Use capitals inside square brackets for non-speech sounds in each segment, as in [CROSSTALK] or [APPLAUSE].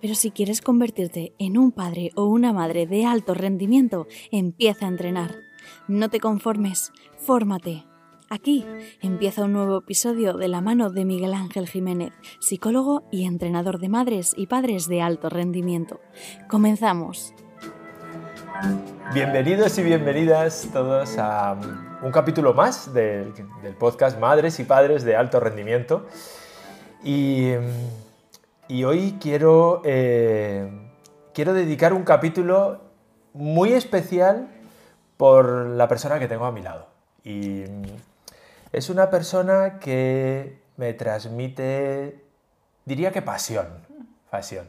Pero si quieres convertirte en un padre o una madre de alto rendimiento, empieza a entrenar. No te conformes, fórmate. Aquí empieza un nuevo episodio de la mano de Miguel Ángel Jiménez, psicólogo y entrenador de madres y padres de alto rendimiento. Comenzamos. Bienvenidos y bienvenidas todos a un capítulo más del, podcast Madres y Padres de Alto Rendimiento. Y, hoy quiero, eh, quiero dedicar un capítulo muy especial por la persona que tengo a mi lado. Y es una persona que me transmite, diría que pasión, pasión.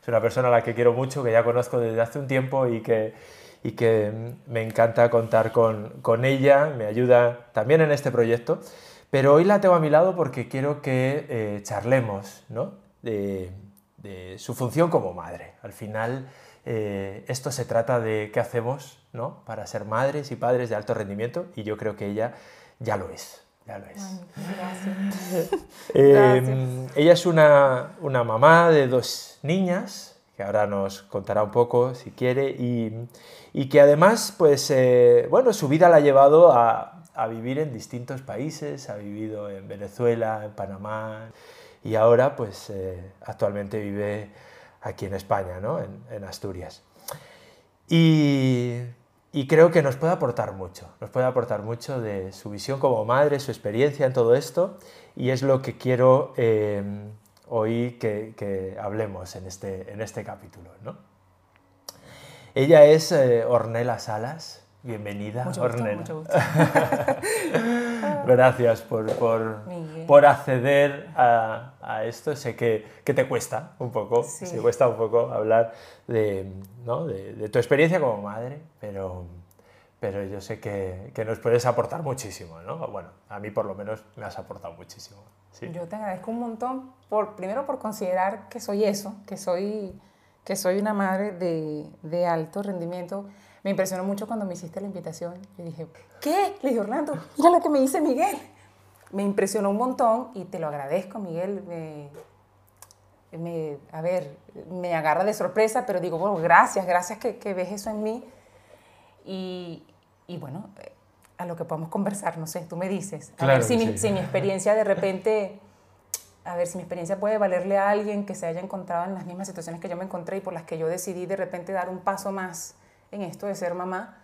Es una persona a la que quiero mucho, que ya conozco desde hace un tiempo y que, y que me encanta contar con, con, ella, me ayuda también en este proyecto. Pero hoy la tengo a mi lado porque quiero que eh, charlemos ¿no? De, de, su función como madre. Al final, eh, esto se trata de qué hacemos ¿no? para ser madres y padres de alto rendimiento y yo creo que ella ya lo es. Ya lo es. [LAUGHS] Eh, ella es una, una, mamá de dos niñas, que ahora nos contará un poco si quiere, y, y que además, pues, eh, bueno, su vida la ha llevado a, a, vivir en distintos países, ha vivido en Venezuela, en Panamá, y ahora, pues, eh, actualmente vive aquí en España, ¿no? en, en Asturias. Y y creo que nos puede aportar mucho, nos puede aportar mucho de su visión como madre, su experiencia en todo esto, y es lo que quiero eh, hoy que, hablemos en este, en este capítulo. ¿no? Ella es eh, Ornella Salas, bienvenida, mucho Ornella. Mucho gusto. [LAUGHS] Gracias por, por, por acceder a, a, esto. Sé que, que, te cuesta un poco, sí. te cuesta un poco hablar de, ¿no? de, de, tu experiencia como madre, pero, pero yo sé que, que, nos puedes aportar muchísimo. ¿no? Bueno, a mí por lo menos me has aportado muchísimo. ¿sí? Yo te agradezco un montón, por, primero por considerar que soy eso, que soy, que soy una madre de, de alto rendimiento me impresionó mucho cuando me hiciste la invitación. Yo dije, ¿qué? Le dije, Orlando, mira lo que me dice Miguel. Me impresionó un montón y te lo agradezco, Miguel. Me, me, a ver, me agarra de sorpresa, pero digo, bueno, gracias, gracias que, que ves eso en mí. Y, y, bueno, a lo que podemos conversar, no sé, tú me dices. A claro ver si, sí. mi, si mi experiencia de repente, a ver si mi experiencia puede valerle a alguien que se haya encontrado en las mismas situaciones que yo me encontré y por las que yo decidí de repente dar un paso más en esto de ser mamá,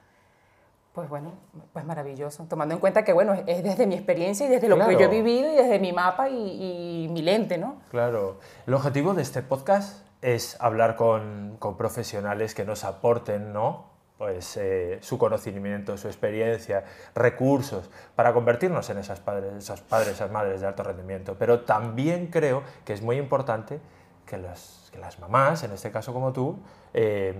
pues bueno, pues maravilloso. Tomando en cuenta que, bueno, es desde mi experiencia y desde lo claro. que yo he vivido y desde mi mapa y, y, mi lente, ¿no? Claro. El objetivo de este podcast es hablar con, con profesionales que nos aporten, ¿no? Pues eh, su conocimiento, su experiencia, recursos para convertirnos en esas padres, esos padres, esas madres de alto rendimiento. Pero también creo que es muy importante que las, que las mamás, en este caso como tú, eh,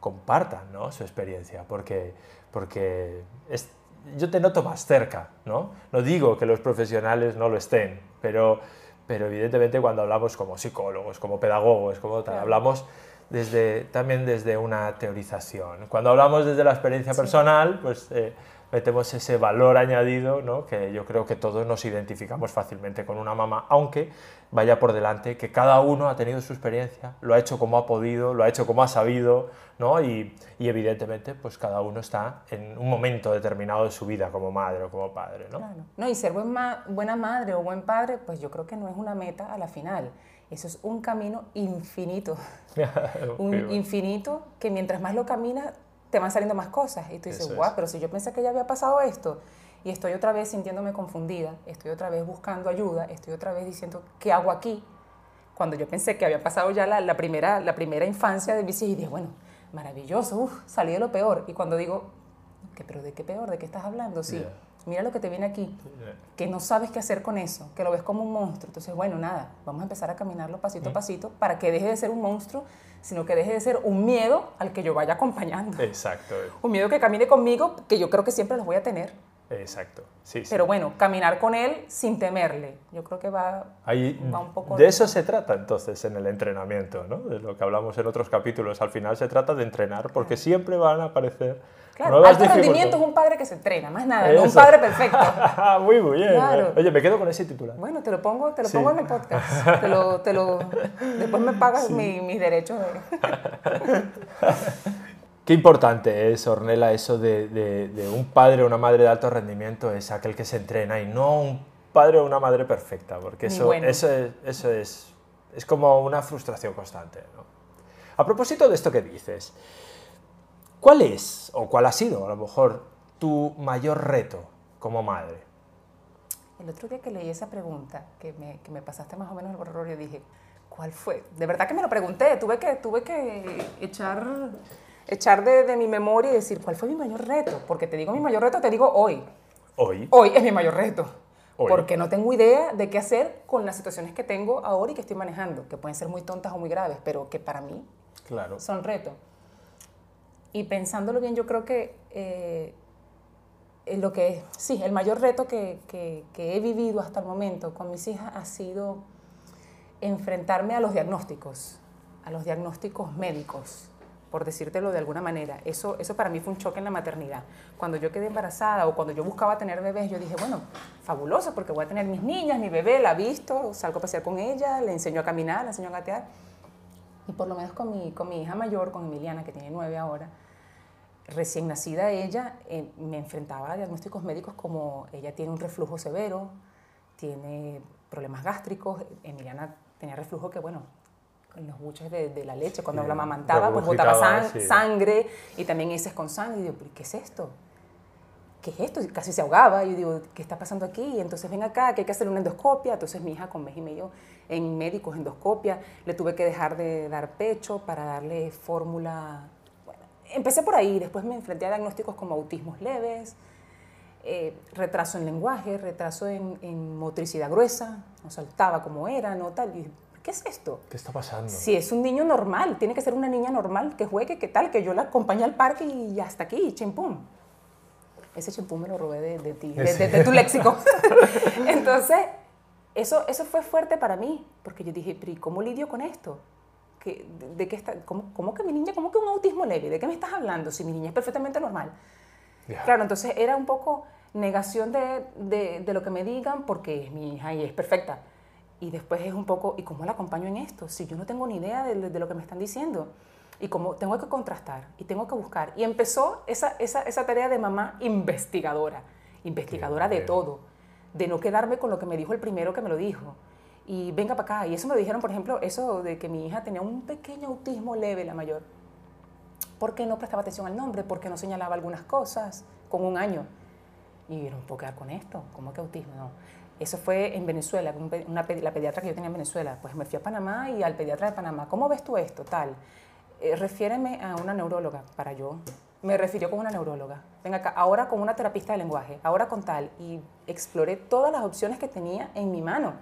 compartan ¿no? su experiencia, porque, porque es, yo te noto más cerca, ¿no? No digo que los profesionales no lo estén, pero, pero evidentemente cuando hablamos como psicólogos, como pedagogos, como tal, hablamos desde, también desde una teorización. Cuando hablamos desde la experiencia sí. personal, pues eh, metemos ese valor añadido, ¿no? que yo creo que todos nos identificamos fácilmente con una mamá, aunque vaya por delante que cada uno ha tenido su experiencia, lo ha hecho como ha podido, lo ha hecho como ha sabido, ¿no? y, y, evidentemente pues cada uno está en un momento determinado de su vida como madre o como padre. ¿no? Claro. no y ser buen ma buena madre o buen padre, pues yo creo que no es una meta a la final. Eso es un camino infinito. [LAUGHS] un infinito que mientras más lo caminas, te van saliendo más cosas. Y tú dices, guau, pero si yo pensé que ya había pasado esto y estoy otra vez sintiéndome confundida, estoy otra vez buscando ayuda, estoy otra vez diciendo, ¿qué hago aquí? Cuando yo pensé que había pasado ya la, la primera, la primera infancia de mis hijos, y dije, bueno, maravilloso, uf, salí de lo peor. Y cuando digo, ¿qué, ¿pero de qué peor? ¿De qué estás hablando? Sí, yeah. Mira lo que te viene aquí, que no sabes qué hacer con eso, que lo ves como un monstruo. Entonces, bueno, nada, vamos a empezar a caminarlo pasito a pasito para que deje de ser un monstruo, sino que deje de ser un miedo al que yo vaya acompañando. Exacto. Un miedo que camine conmigo, que yo creo que siempre los voy a tener. Exacto, sí, Pero bueno, caminar con él sin temerle. Yo creo que va, Ahí, va un poco... De eso se trata entonces en el entrenamiento, ¿no? De lo que hablamos en otros capítulos. Al final se trata de entrenar porque siempre van a aparecer Claro, nuevas alto rendimiento es un padre que se entrena, más nada, no un padre perfecto. muy, [LAUGHS] muy bien. Claro. Oye, me quedo con ese titular. Bueno, te lo pongo, te lo Sí. pongo en el podcast. Te lo, te lo, después me pagas [LAUGHS] mi- mis derechos. de- [LAUGHS] Qué importante es, Ornella, eso de, de- de un padre o una madre de alto rendimiento, es aquel que se entrena y no un padre o una madre perfecta, porque eso, bueno. eso, es, eso es, es como una frustración constante. ¿no? A propósito de esto que dices, ¿cuál es o cuál ha sido a lo mejor tu mayor reto como madre? El otro día que leí esa pregunta, que me, que me pasaste más o menos el borrador, yo dije, ¿cuál fue? De verdad que me lo pregunté, tuve que, tuve que echar, echar de, de mi memoria y decir, ¿cuál fue mi mayor reto? Porque te digo mi mayor reto, te digo hoy. Hoy, Hoy es mi mayor reto. Hoy. Porque no tengo idea de qué hacer con las situaciones que tengo ahora y que estoy manejando, que pueden ser muy tontas o muy graves, pero que para mí claro. son retos. Y pensándolo bien, yo creo que eh, lo que, sí, el mayor reto que, que- que he vivido hasta el momento con mis hijas ha sido enfrentarme a los diagnósticos, a los diagnósticos médicos, por decírtelo de alguna manera. Eso, eso para mí fue un choque en la maternidad. Cuando yo quedé embarazada o cuando yo buscaba tener bebés, yo dije, bueno, fabuloso, porque voy a tener mis niñas, mi bebé, la visto, salgo a pasear con ella, le enseño a caminar, le enseño a gatear. Y por lo menos con mi, con mi hija mayor, con Emiliana, que tiene nueve ahora, recién nacida ella, eh, me enfrentaba a diagnósticos médicos como ella tiene un reflujo severo, tiene problemas gástricos, Emiliana tenía reflujo que, bueno, los buches de, de la leche, cuando Sí, la amamantaba, pues botaba sang- sí. sangre y también heces con sangre. Y digo, ¿pero qué es esto? ¿qué es esto? Y Casi se ahogaba. Y yo digo, ¿qué está pasando aquí? Y entonces ven acá, que hay que hacer una endoscopia. Entonces mi hija con mes y medio en médicos, endoscopia, le tuve que dejar de dar pecho para darle fórmula. Bueno, empecé por ahí, después me enfrenté a diagnósticos como autismos leves, eh, retraso en lenguaje, retraso en, en motricidad gruesa, no saltaba como era, no tal. Y ¿qué es esto? ¿Qué está pasando? Si es un niño normal, tiene que ser una niña normal que juegue, que tal, que yo la acompañe al parque y hasta aquí, chimpum. Ese chimpum me lo robé de, de ti, de, de- de tu léxico. [LAUGHS] Entonces, eso, eso fue fuerte para mí, porque yo dije, pero ¿y cómo lidio con esto? ¿Qué- de, qué está, cómo, cómo que mi niña, cómo que un autismo leve? ¿De qué me estás hablando? Si mi niña es perfectamente normal. Ya. Claro, entonces era un poco negación de, de- de lo que me digan porque es mi hija y es perfecta. Y después es un poco, ¿y cómo la acompaño en esto? Si yo no tengo ni idea de, de lo que me están diciendo. Y cómo tengo que contrastar y tengo que buscar. Y empezó esa, esa, esa tarea de mamá investigadora, investigadora de bien. todo, de no quedarme con lo que me dijo el primero que me lo dijo. Y venga para acá. Y eso me lo dijeron, por ejemplo, eso de que mi hija tenía un pequeño autismo leve, la mayor. ¿Por qué no prestaba atención al nombre? ¿Por qué no señalaba algunas cosas con un año? Y yo no puedo quedar con esto. ¿Cómo que autismo? No. Eso fue en Venezuela, una la pediatra que yo tenía en Venezuela. Pues me fui a Panamá y al pediatra de Panamá, ¿cómo ves tú esto? Tal. Eh, refiéreme a una neuróloga para yo. Me refirió con una neuróloga. Venga acá, ahora con una terapista de lenguaje, ahora con tal. Y exploré todas las opciones que tenía en mi mano.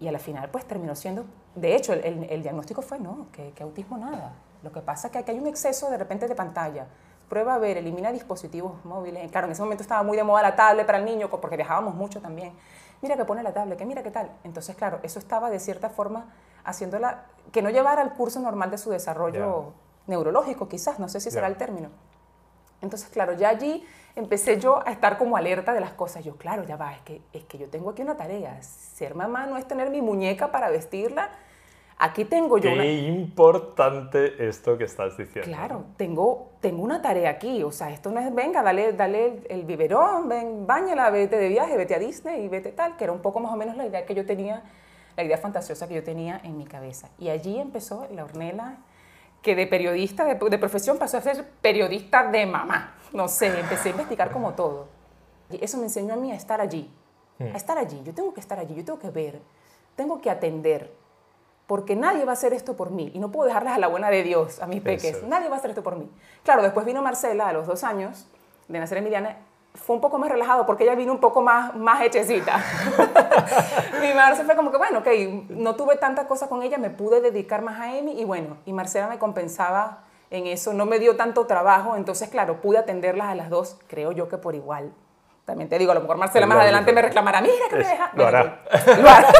Y a la final, pues terminó siendo. De hecho, el, el- diagnóstico fue: no, que, que autismo nada. Lo que pasa es que hay un exceso de repente de pantalla. Prueba a ver, elimina dispositivos móviles. Claro, en ese momento estaba muy de moda la tablet para el niño, porque viajábamos mucho también. Mira que pone la tablet, que mira qué tal. Entonces, claro, eso estaba de cierta forma haciéndola. que no llevara al curso normal de su desarrollo neurológico, quizás, no sé si será el término. Entonces, claro, ya allí empecé yo a estar como alerta de las cosas. Yo, claro, ya va, es que, es que yo tengo aquí una tarea. Ser mamá no es tener mi muñeca para vestirla. Aquí tengo yo Qué una... importante esto que estás diciendo. Claro, tengo, tengo una tarea aquí. O sea, esto no es, venga, dale, dale el, el biberón, ven, bañala, vete de viaje, vete a Disney y vete tal, que era un poco más o menos la idea que yo tenía, la idea fantasiosa que yo tenía en mi cabeza. Y allí empezó la Ornella, que de periodista de, de profesión pasó a ser periodista de mamá. No sé, empecé a investigar como todo. Y eso me enseñó a mí a estar allí, a estar allí. Yo tengo que estar allí, yo tengo que ver, tengo que atender, porque nadie va a hacer esto por mí y no puedo dejarles a la buena de Dios, a mis peques. Eso. Nadie va a hacer esto por mí. Claro, después vino Marcela a los dos años de nacer Emiliana fue un poco más relajado porque ella vino un poco más, más hechecita. [LAUGHS] [LAUGHS] mi Marce fue como que, bueno, ok, no tuve tanta cosa con ella, me pude dedicar más a Amy y bueno, y Marcela me compensaba en eso, no me dio tanto trabajo, entonces claro, pude atenderlas a las dos, creo yo que por igual. También te digo, a lo mejor Marcela más adelante me reclamará, mira que me deja. Lo hará. Lo hará.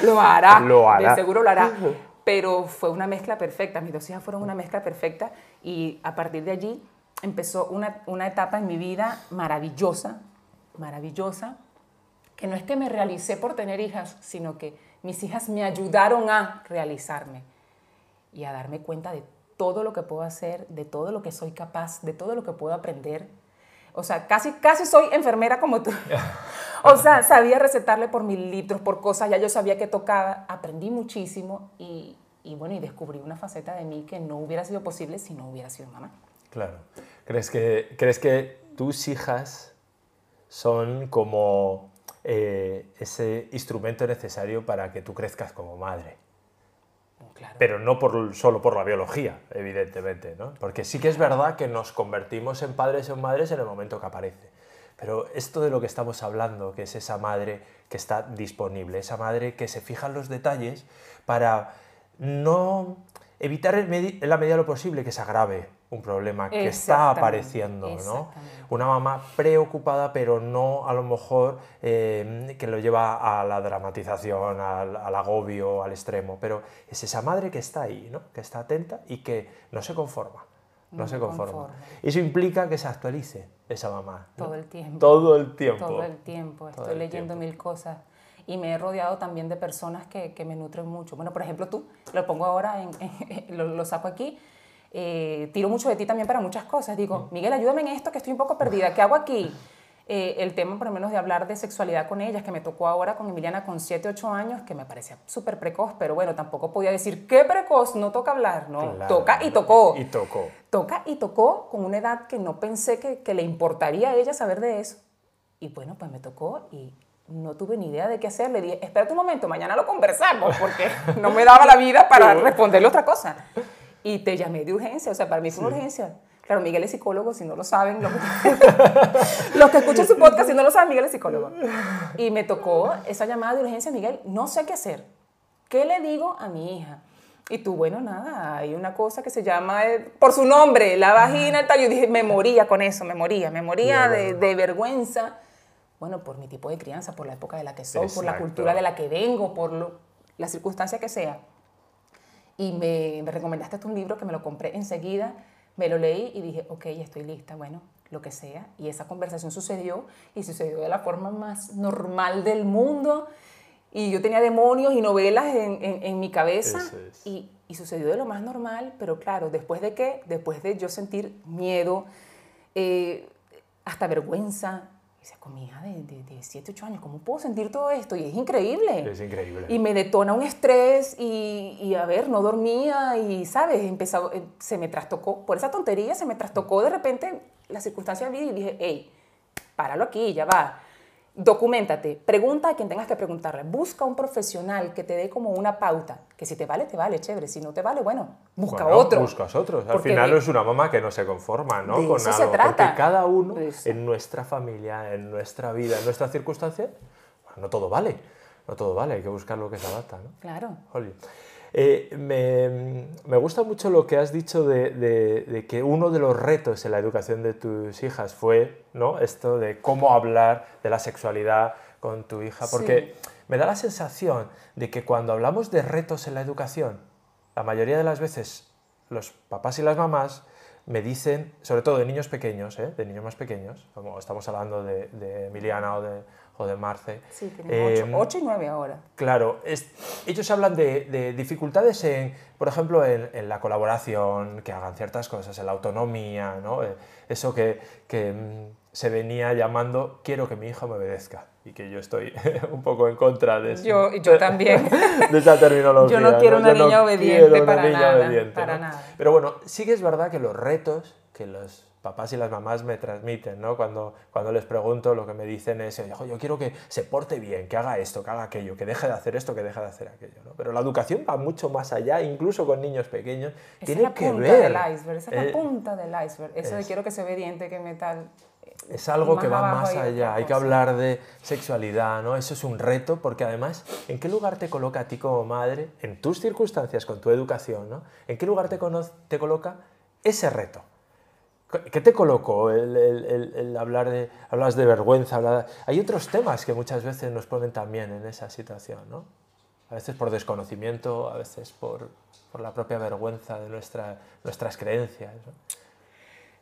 [LAUGHS] lo hará. Lo hará. De seguro lo hará. Pero fue una mezcla perfecta, mis dos hijas fueron una mezcla perfecta y a partir de allí empezó una, una etapa en mi vida maravillosa, maravillosa, que no es que me realicé por tener hijas, sino que mis hijas me ayudaron a realizarme y a darme cuenta de todo lo que puedo hacer, de todo lo que soy capaz, de todo lo que puedo aprender. O sea, casi, casi soy enfermera como tú. [LAUGHS] o sea, sabía recetarle por mililitros, por cosas, ya yo sabía que tocaba, aprendí muchísimo y, y bueno, y descubrí una faceta de mí que no hubiera sido posible si no hubiera sido mamá. Claro. ¿Crees que, ¿crees que tus hijas son como eh, ese instrumento necesario para que tú crezcas como madre? Pero no solo por la biología, evidentemente, ¿no? Porque sí que es verdad que nos convertimos en padres o en madres en el momento que aparece. Pero esto de lo que estamos hablando, que es esa madre que está disponible, esa madre que se fija en los detalles para no evitar en, la medida de lo posible que se agrave un problema que está apareciendo, ¿no? Una mamá preocupada, pero no a lo mejor eh, que lo lleva a la dramatización, al, al agobio, al extremo, pero es esa madre que está ahí, ¿no? Que está atenta y que no se conforma. No, No se conforma. Eso implica que se actualice esa mamá. ¿no? Todo el tiempo. Todo el tiempo. Todo el tiempo. Estoy el leyendo tiempo. mil cosas. Y me he rodeado también de personas que, que me nutren mucho. Bueno, por ejemplo, tú, lo pongo ahora, en, [LAUGHS] lo, lo saco aquí. eh, tiro mucho de ti también para muchas cosas. Digo, Miguel, ayúdame en esto que estoy un poco perdida. ¿Qué hago aquí? [LAUGHS] Eh, el tema, por lo menos, de hablar de sexualidad con ellas, que me tocó ahora con Emiliana con 7, 8 años, que me parecía súper precoz, pero bueno, tampoco podía decir, ¿qué precoz? No toca hablar, no. Claro, toca y tocó Y tocó. toca y tocó con una edad que no pensé que, que le importaría a ella saber de eso. Y bueno, pues me tocó y no tuve ni idea de qué hacer. Le dije, espérate un momento, mañana lo conversamos, porque no me daba la vida para responderle otra cosa. Y te llamé de urgencia, o sea, para mí fue una urgencia. Claro, Miguel es psicólogo, si no lo saben, los que, [LAUGHS] los que escuchan su podcast, si no lo saben, Miguel es psicólogo. Y me tocó esa llamada de urgencia, Miguel, no sé qué hacer. ¿Qué le digo a mi hija? Y tú, bueno, nada, hay una cosa que se llama, eh, por su nombre, la vagina, tal. Yo dije, me moría con eso, me moría, me moría de, de vergüenza. Bueno, por mi tipo de crianza, por la época de la que soy, por la Exacto. cultura de la que vengo, por lo- la circunstancia que sea. Y me, me recomendaste un libro que me lo compré enseguida, me lo leí y dije, ok, estoy lista, bueno, lo que sea. Y esa conversación sucedió y sucedió de la forma más normal del mundo. Y yo tenía demonios y novelas en, en- en mi cabeza es. y, y sucedió de lo más normal, pero claro, después de qué? Después de yo sentir miedo, eh, hasta vergüenza. Mi hija de, de, de 7, 8 años, ¿cómo puedo sentir todo esto? Y es increíble. Es increíble. Y me detona un estrés y, y, a ver, no dormía y, ¿sabes? Empezaba, eh, se me trastocó, por esa tontería se me trastocó de repente la circunstancia de vida y dije, hey, páralo aquí, ya va. Documentate, pregunta a quien tengas que preguntarle, busca un profesional que te dé como una pauta, que si te vale, te vale, chévere, si no te vale, bueno, busca Bueno, otro. Buscas otros. Al Porque final de- es una mamá que no se conforma, ¿no? De Con eso se algo. trata. Porque cada uno, Eso. en nuestra familia, en nuestra vida, en nuestras circunstancias, no todo vale. No todo vale, hay que buscar lo que se adapta, ¿no? Claro. Jolín. Eh, me, me gusta mucho lo que has dicho de, de- de que uno de los retos en la educación de tus hijas fue ¿no? esto de cómo hablar de la sexualidad con tu hija, porque me da la sensación de que cuando hablamos de retos en la educación, la mayoría de las veces los papás y las mamás me dicen, sobre todo de niños pequeños, ¿eh? de niños más pequeños, como estamos hablando de, de Emiliana o de, o de Marce, Sí, em, 8 y 9 ahora. Claro, es- ellos hablan de, de dificultades en, por ejemplo, en, en la colaboración, que hagan ciertas cosas, en la autonomía, ¿no? Eh, Eso que, que, mm, se venía llamando quiero que mi hija me obedezca y que yo estoy [LAUGHS] un poco en contra de, eso- Yo, yo también. [LAUGHS] de esa terminología. Yo no quiero una Yo no niña obediente quiero una para niña nada, obediente, para ¿no? nada. Pero bueno, sí que es verdad que los retos que los papás y las mamás me transmiten, ¿no? Cuando, cuando les pregunto, lo que me dicen es, "Ojo, yo quiero que se porte bien, que haga esto, que haga aquello, que deje de hacer esto, que deje de hacer aquello, ¿no? Pero la educación va mucho más allá, incluso con niños pequeños. Esa Tiene es la que punta ver. del iceberg, esa es eh, la punta del iceberg. Eso de quiero que sea obediente, que me tal. Es algo que va más allá, hay que hablar de sexualidad, ¿no? Eso es un reto porque además, ¿en qué lugar te coloca a ti como madre, en tus circunstancias, con tu educación, ¿no? ¿En qué lugar te, te coloca ese reto? ¿Qué te colocó el, el- el- el hablar de, hablas de vergüenza? hablar- Hay otros temas que muchas veces nos ponen también en esa situación, ¿no? A veces por desconocimiento, a veces por, por la propia vergüenza de nuestra, nuestras creencias. ¿no?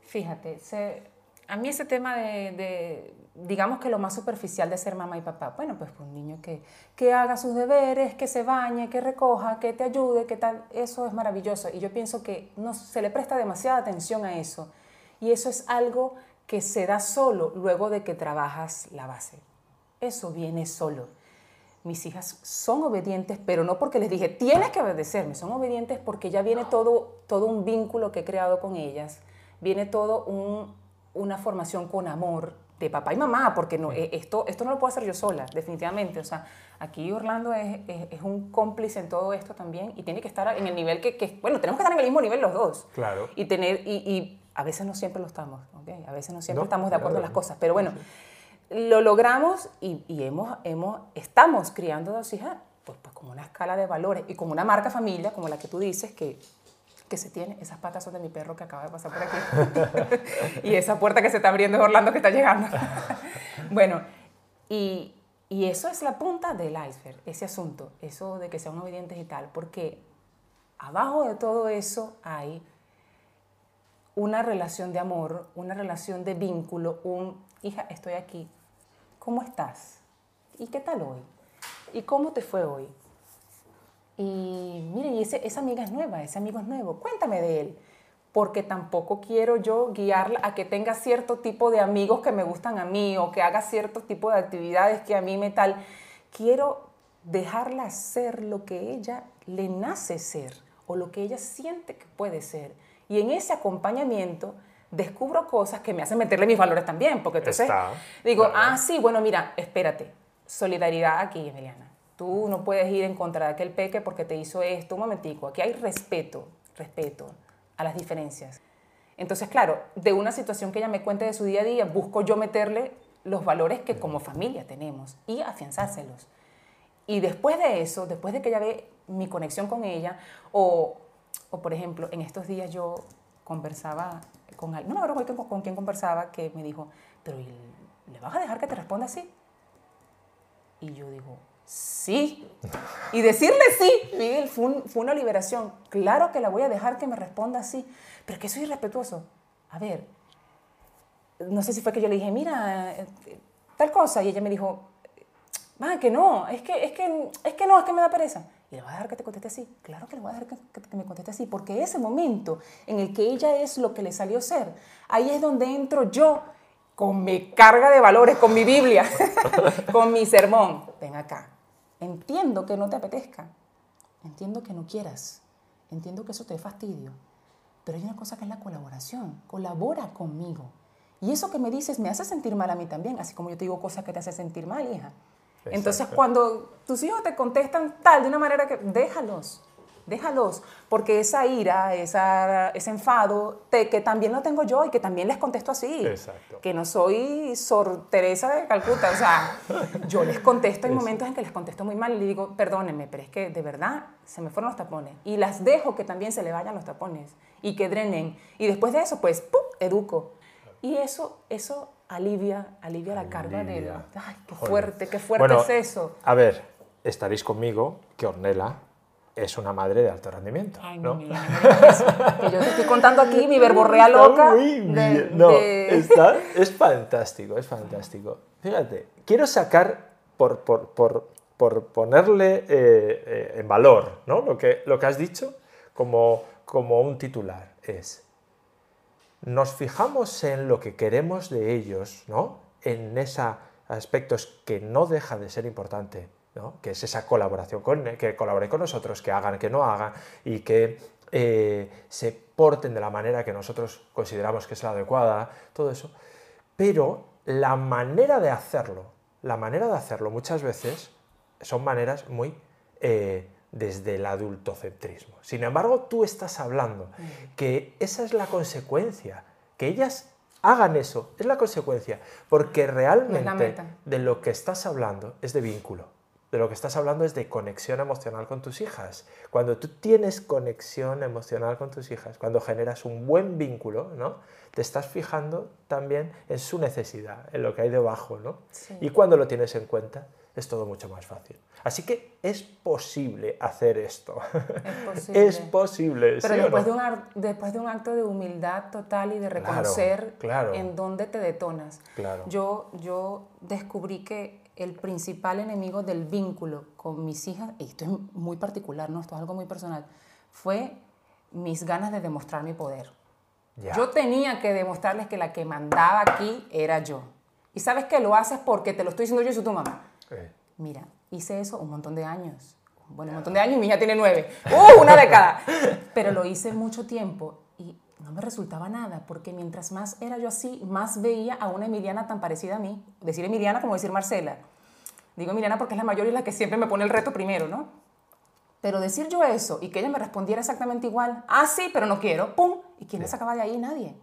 Fíjate, se- a mí ese tema de, digamos que lo más superficial de ser mamá y papá, bueno, pues un niño que, que haga sus deberes, que se bañe, que recoja, que te ayude, que tal, eso es maravilloso. Y yo pienso que no, se le presta demasiada atención a eso. Y eso es algo que se da solo luego de que trabajas la base. Eso viene solo. Mis hijas son obedientes, pero no porque les dije, tienes que obedecerme, son obedientes porque ya viene todo, todo un vínculo que he creado con ellas, viene todo un- una formación con amor de papá y mamá, porque no, eh, esto, esto no lo puedo hacer yo sola, definitivamente. O sea, aquí Orlando es, es- es un cómplice en todo esto también y tiene que estar en el nivel que, que- bueno, tenemos que estar en el mismo nivel los dos. Claro. Y tener, y, y a veces no siempre lo estamos, ¿ok? A veces no siempre No, estamos de acuerdo en las cosas, pero bueno, lo logramos y, y hemos, hemos, estamos criando dos hijas pues, pues como una escala de valores y como una marca familia, como la que tú dices, que, que se tiene. Esas patas son de mi perro que acaba de pasar por aquí. [LAUGHS] y esa puerta que se está abriendo es Orlando que está llegando. [LAUGHS] bueno, y, y eso es la punta del iceberg, ese asunto, eso de que sean obedientes y tal, porque abajo de todo eso hay una relación de amor, una relación de vínculo, un, hija, estoy aquí, ¿cómo estás? ¿Y qué tal hoy? ¿Y cómo te fue hoy? Y mire, y ese- esa amiga es nueva, ese amigo es nuevo, cuéntame de él, porque tampoco quiero yo guiarla a que tenga cierto tipo de amigos que me gustan a mí o que haga cierto tipo de actividades que a mí me tal. Quiero dejarla ser lo que ella le nace ser o lo que ella siente que puede ser. Y en ese acompañamiento descubro cosas que me hacen meterle mis valores también, porque entonces Está, digo, claro. ah, sí, bueno, mira, espérate, solidaridad aquí, Emiliana. Tú no puedes ir en contra de aquel peque porque te hizo esto, un momentico, aquí hay respeto, respeto a las diferencias. Entonces, claro, de una situación que ella me cuente de su día a día, busco yo meterle los valores que como familia tenemos y afianzárselos. Y después de eso, después de que ella ve mi conexión con ella, o, o por ejemplo, en estos días yo conversaba con alguien, no me acuerdo con, con quién conversaba, que me dijo, pero ¿y ¿le vas a dejar que te responda así? Y yo digo, sí. Y decirle sí, Miguel, fue, un- fue una liberación. Claro que la voy a dejar que me responda así, pero que soy irrespetuoso. A ver, no sé si fue que yo le dije, mira, tal cosa, y ella me dijo, Ah, que no, es que, es, que, es que no, es que me da pereza. ¿Y le voy a dejar que te conteste así? Claro que le voy a dejar que- que me conteste así, porque ese momento en el que ella es lo que le salió ser, ahí es donde entro yo con mi carga de valores, con mi Biblia, [LAUGHS] con mi sermón. Ven acá. Entiendo que no te apetezca, entiendo que no quieras, entiendo que eso te dé fastidio, pero hay una cosa que es la colaboración. Colabora conmigo. Y eso que me dices me hace sentir mal a mí también, así como yo te digo cosas que te hacen sentir mal, hija. Entonces, Exacto. cuando tus hijos te contestan tal, de una manera que déjalos, déjalos, porque esa ira, esa, ese enfado, te- que también lo tengo yo y que también les contesto así. Exacto. Que no soy Sor Teresa de Calcuta, o sea, [LAUGHS] yo les contesto en momentos en que les contesto muy mal y digo, perdónenme, pero es que de verdad se me fueron los tapones. Y las dejo que también se le vayan los tapones y que drenen. Y después de eso, pues, ¡pum!, educo. Y eso, eso alivia, alivia la carga de... Ay, qué Joder. fuerte, qué fuerte Bueno, es eso. A ver, estaréis conmigo que Ornella es una madre de alto rendimiento. Ay, ¿no? eso. Que yo te estoy contando aquí mi verborrea loca. [LAUGHS] De-. No, de- está- es fantástico, es fantástico. Fíjate, quiero sacar por, por, por, por ponerle eh, eh, en valor ¿no? lo, que, lo que has dicho como, como un titular. Es, nos fijamos en lo que queremos de ellos, ¿no? en esos aspectos que no deja de ser importante, ¿no? que es esa colaboración, con, que colaboren con nosotros, que hagan, que no hagan y que eh, se porten de la manera que nosotros consideramos que es la adecuada, todo eso. Pero la manera de hacerlo, la manera de hacerlo muchas veces son maneras muy eh, desde el adultocentrismo. Sin embargo, tú estás hablando que esa es la consecuencia, que ellas hagan eso, es la consecuencia, porque realmente de lo que estás hablando es de vínculo, de lo que estás hablando es de conexión emocional con tus hijas. Cuando tú tienes conexión emocional con tus hijas, cuando generas un buen vínculo, ¿no? te estás fijando también en su necesidad, en lo que hay debajo, ¿no? Sí. Y cuando lo tienes en cuenta, es todo mucho más fácil. Así que es posible hacer esto. Es [LAUGHS] posible. es posible. Pero ¿sí o después, no? de un, después de un acto de humildad total y de Claro, reconocer claro. en dónde te detonas, Claro. yo, yo descubrí que el principal enemigo del vínculo con mis hijas, y esto es muy particular, ¿no? esto es algo muy personal, fue mis ganas de demostrar mi poder. Yo tenía que demostrarles que la que mandaba aquí era yo. Y sabes que lo haces porque te lo estoy diciendo yo y soy tu mamá. Mira, hice eso un montón de años. Bueno, un montón de años y mi hija tiene nueve. ¡Uh! Una década. Pero lo hice mucho tiempo no me resultaba nada, porque mientras más era yo así, más veía a una Emiliana tan parecida a mí. Decir Emiliana como decir Marcela. Digo Emiliana porque es la mayor y la que siempre me pone el reto primero, ¿no? Pero decir yo eso y que ella me respondiera exactamente igual, ah, sí, pero no quiero, ¡pum! ¿Y quién la sacaba de ahí? Nadie.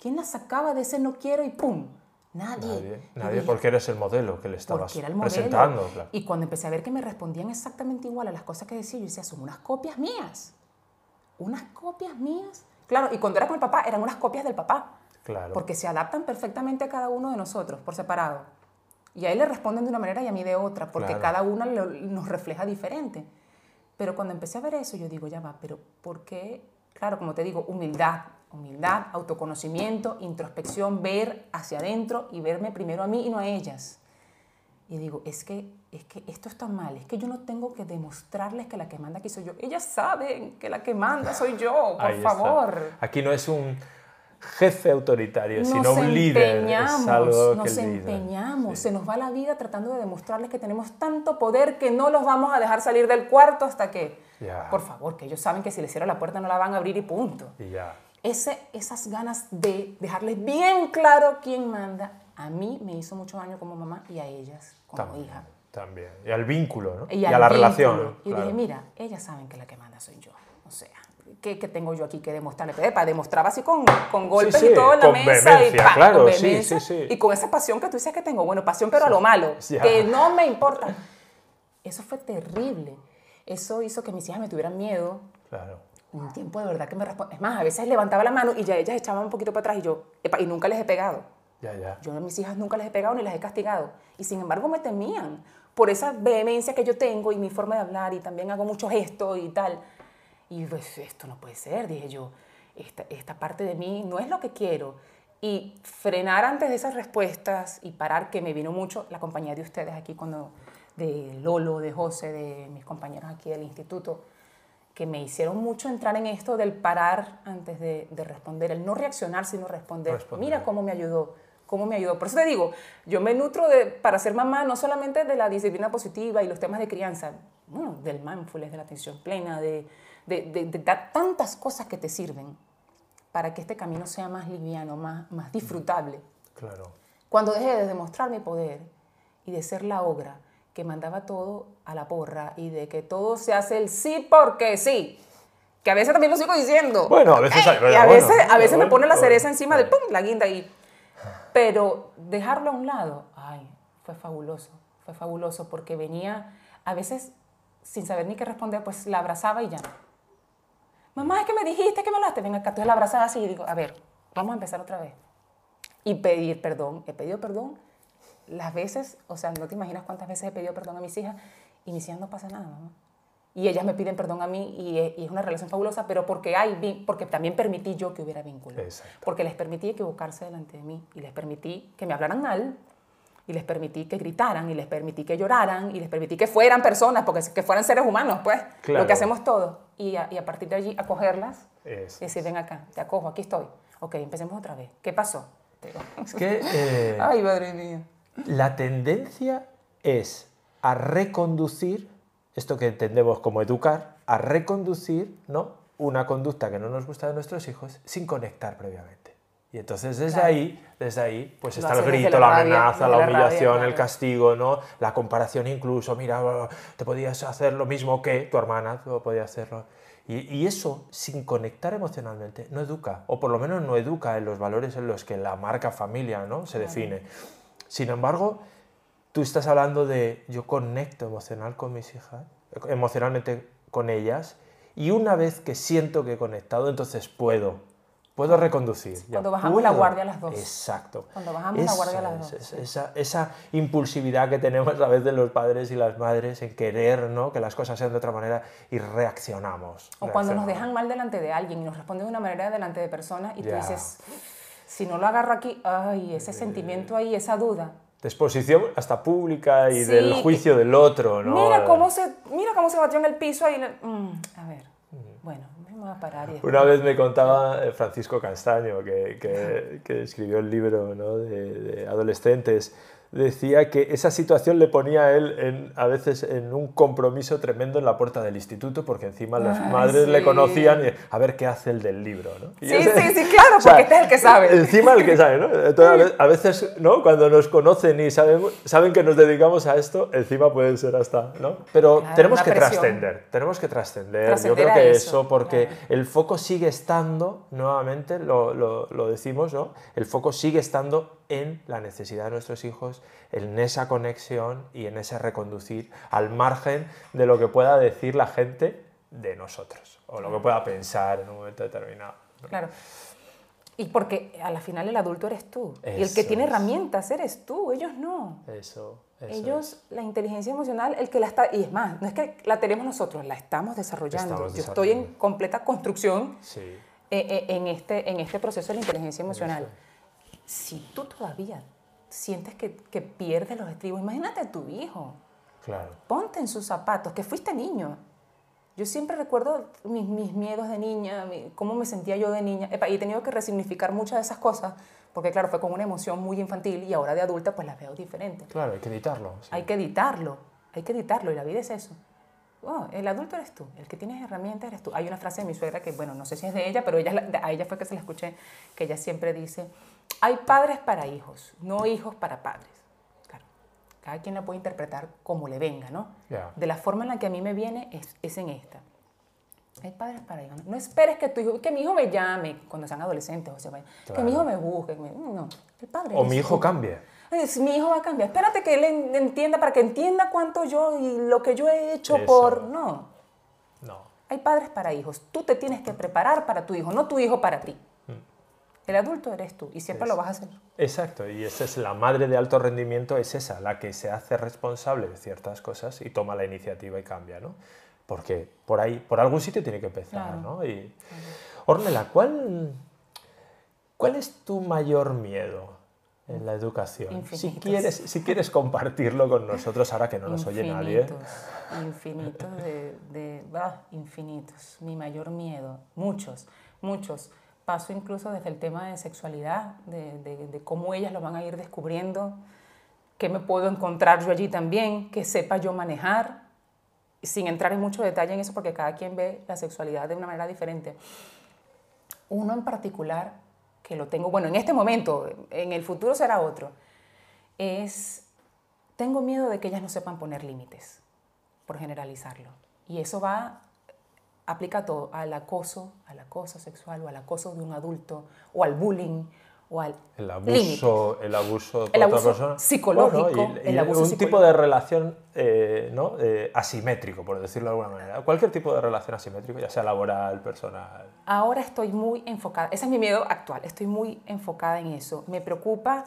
¿Quién la sacaba de ese no quiero y pum? Nadie. Nadie, nadie, porque eres el modelo que le estabas era el modelo. presentando. claro. Y cuando empecé a ver que me respondían exactamente igual a las cosas que decía, yo decía, son unas copias mías. Unas copias mías. Claro, y cuando era con el papá, eran unas copias del papá. Claro. Porque se adaptan perfectamente a cada uno de nosotros, por separado. Y a él le responden de una manera y a mí de otra, porque Claro. cada una lo- nos refleja diferente. Pero cuando empecé a ver eso, yo digo, ya va, pero ¿por qué? Claro, como te digo, humildad, humildad, autoconocimiento, introspección, ver hacia adentro y verme primero a mí y no a ellas. Y digo, es que, es que esto está mal, es que yo no tengo que demostrarles que la que manda aquí soy yo. Ellas saben que la que manda soy yo, [LAUGHS] por Ahí está. favor. Aquí no es un jefe autoritario, Nos sino un líder. empeñamos, Es algo nos que empeñamos, Sí. se nos va la vida tratando de demostrarles que tenemos tanto poder que no los vamos a dejar salir del cuarto hasta que, por favor, que ellos saben que si les cierro la puerta no la van a abrir y punto. Y ya. Ese, esas ganas de dejarles bien claro quién manda, a mí me hizo mucho daño como mamá y a ellas como También, hija. También. Y al vínculo, ¿no? Y, a al la vínculo. relación. Y claro. dije, mira, ellas saben que la que manda soy yo. O sea, ¿qué, qué tengo yo aquí que demostrarle? Pero, epa, demostraba así con, con golpes sí, y todo en la con mesa. Y, pa, claro, con sí, sí, sí. Y con esa pasión que tú dices que tengo. Bueno, pasión, pero a lo malo. [LAUGHS] Que no me importa. Eso fue terrible. Eso hizo que mis hijas me tuvieran miedo. Claro. Un tiempo de verdad que me respondían. Es más, a veces levantaba la mano y ya ellas echaban un poquito para atrás y yo, epa, y nunca les he pegado. Ya, ya. Yo a mis hijas nunca les he pegado ni las he castigado. Y sin embargo me temían por esa vehemencia que yo tengo y mi forma de hablar y también hago muchos gestos y tal. Y pues esto no puede ser, dije yo. Esta, esta parte de mí no es lo que quiero. Y frenar antes de esas respuestas y parar, que me vino mucho la compañía de ustedes aquí cuando, de Lolo, de José, de mis compañeros aquí del instituto, que me hicieron mucho entrar en esto del parar antes de, de responder, el no reaccionar, sino responder. Responder. Mira cómo me ayudó, cómo me ayudó. Por eso te digo, yo me nutro de, para ser mamá no solamente de la disciplina positiva y los temas de crianza, bueno, del mindfulness, de la atención plena, de, de, de- de dar tantas cosas que te sirven para que este camino sea más liviano, más, más disfrutable. Claro. Cuando dejé de demostrar mi poder y de ser la ogra que mandaba todo a la porra y de que todo se hace el sí porque sí, que a veces también lo sigo diciendo. Bueno, a veces hay- y pero a bueno, veces, a veces me bueno, pone la bueno, cereza encima de bueno. pum, la guinda y pero dejarlo a un lado, ay, fue fabuloso, fue fabuloso porque venía a veces sin saber ni qué responder, pues la abrazaba y ya. Mamá, es que me dijiste que me hablaste. Venga, acá, entonces la abrazaba así y digo, a ver, vamos a empezar otra vez. Y pedir perdón. He pedido perdón las veces, o sea, no te imaginas cuántas veces he pedido perdón a mis hijas y mis hijas no pasa nada, mamá. Y ellas me piden perdón a mí y es, y es una relación fabulosa, pero porque hay, porque también permití yo que hubiera vínculo. Exacto. Porque les permití equivocarse delante de mí y les permití que me hablaran mal y les permití que gritaran y les permití que lloraran y les permití que fueran personas, porque que fueran seres humanos, pues, Claro. lo que hacemos todos. Y a, y a partir de allí acogerlas Es- y decir, ven acá, te acojo, aquí estoy. Ok, empecemos otra vez. ¿Qué pasó? Es que eh, [LAUGHS] Ay, madre mía. la tendencia es a reconducir, esto que entendemos como educar, a reconducir ¿no? una conducta que no nos gusta de nuestros hijos sin conectar previamente. Y entonces desde Claro. ahí, desde ahí, pues está el grito, la amenaza, la la rabia, humillación, el castigo, ¿no? La comparación incluso, mira, te podías hacer lo mismo que tu hermana, tú podías hacerlo. Y, y, eso, sin conectar emocionalmente, no educa, o por lo menos no educa en los valores en los que la marca familia ¿no? se define. Sin embargo, tú estás hablando de yo conecto emocional con mis hijas, emocionalmente con ellas, y una vez que siento que he conectado, entonces puedo puedo reconducir. Cuando bajamos la guardia a las dos. Exacto. Cuando bajamos la guardia a las dos. esa, esa, impulsividad que tenemos a veces los padres y las madres en querer ¿no? que las cosas sean de otra manera y reaccionamos. O cuando nos dejan mal delante de alguien y nos responden de una manera delante de personas y tú dices, si no lo agarro aquí, ay, ese sentimiento ahí, esa duda. De exposición hasta pública y del juicio del otro, ¿no? Mira cómo se, mira cómo se batió en el piso ahí. Mm, a ver, bueno, una vez me contaba eh, Francisco Castaño, que, que, escribió el libro ¿no? de, de, adolescentes, decía que esa situación le ponía a él en, a veces en un compromiso tremendo en la puerta del instituto porque encima las madres le conocían y a ver qué hace el del libro. ¿no? sí, sí, sí, claro, [LAUGHS] porque este es el que sabe. Encima el que sabe, ¿no? Entonces, a veces, ¿no? cuando nos conocen y saben, saben que nos dedicamos a esto, encima puede ser hasta, ¿no? Pero tenemos que trascender, tenemos que trascender. Yo creo que eso, porque el foco sigue estando, nuevamente lo, lo, lo decimos, ¿no? El foco sigue estando en la necesidad de nuestros hijos, en esa conexión y en ese reconducir al margen de lo que pueda decir la gente de nosotros o lo que pueda pensar en un momento determinado. Claro. Y porque a la final el adulto eres tú. y el que tiene herramientas eres tú, ellos no. Eso. ellos, la inteligencia emocional, el que la está, y es más, no es que la tenemos nosotros, la estamos desarrollando. Yo estoy en completa construcción eh, eh, en, este, en este proceso de la inteligencia emocional si tú todavía sientes que, que pierdes los estribos, imagínate a tu hijo. Claro. Ponte en sus zapatos, que fuiste niño. Yo siempre recuerdo mis, mis miedos de niña, cómo me sentía yo de niña. y he tenido que resignificar muchas de esas cosas, porque claro, fue con una emoción muy infantil y ahora de adulta pues las veo diferentes. Claro, hay que editarlo. Hay que editarlo, hay que editarlo y la vida es eso. Oh, el adulto eres tú, el que tienes herramientas eres tú. Hay una frase de mi suegra que, bueno, no sé si es de ella, pero ella, a ella fue que se la escuché, que ella siempre dice, hay padres para hijos, no hijos para padres. Claro, cada quien la puede interpretar como le venga, ¿no? De la forma en la que a mí me viene es, es en esta. Hay padres para hijos. No esperes que tu hijo, que mi hijo me llame cuando sean adolescentes, o sea, que mi hijo me busque. No, el padre. O mi hijo cambie. mi hijo va a cambiar. Espérate que él entienda, para que entienda cuánto yo y lo que yo he hecho por... No. No. Hay padres para hijos. Tú te tienes que preparar para tu hijo, no tu hijo para ti. El adulto eres tú y siempre lo vas a hacer. Exacto, y esa es la madre de alto rendimiento, es esa, la que se hace responsable de ciertas cosas y toma la iniciativa y cambia, ¿no? Porque por ahí, por algún sitio tiene que empezar, ¿no? Y, Ornella, ¿cuál, ¿cuál es tu mayor miedo en la educación? Si quieres, si quieres compartirlo con nosotros ahora que no nos oye nadie. Infinitos, de, de infinitos. Mi mayor miedo, muchos, muchos paso incluso desde el tema de sexualidad, de, cómo ellas lo van a ir descubriendo, qué me puedo encontrar yo allí también, que sepa yo manejar, sin entrar en mucho detalle en eso porque cada quien ve la sexualidad de una manera diferente. Uno en particular, que lo tengo, bueno, en este momento, en el futuro será otro, es, tengo miedo de que ellas no sepan poner límites, por generalizarlo. Y eso va aplica todo, al acoso, al acoso sexual o al acoso de un adulto o al bullying o al el abuso, el abuso de otra persona. psicológico, el abuso un tipo de relación eh, ¿no? Eh, asimétrico, por decirlo de alguna manera. Cualquier tipo de relación asimétrico, ya sea laboral, personal. Ahora estoy muy enfocada, ese es mi miedo actual, estoy muy enfocada en eso. Me preocupa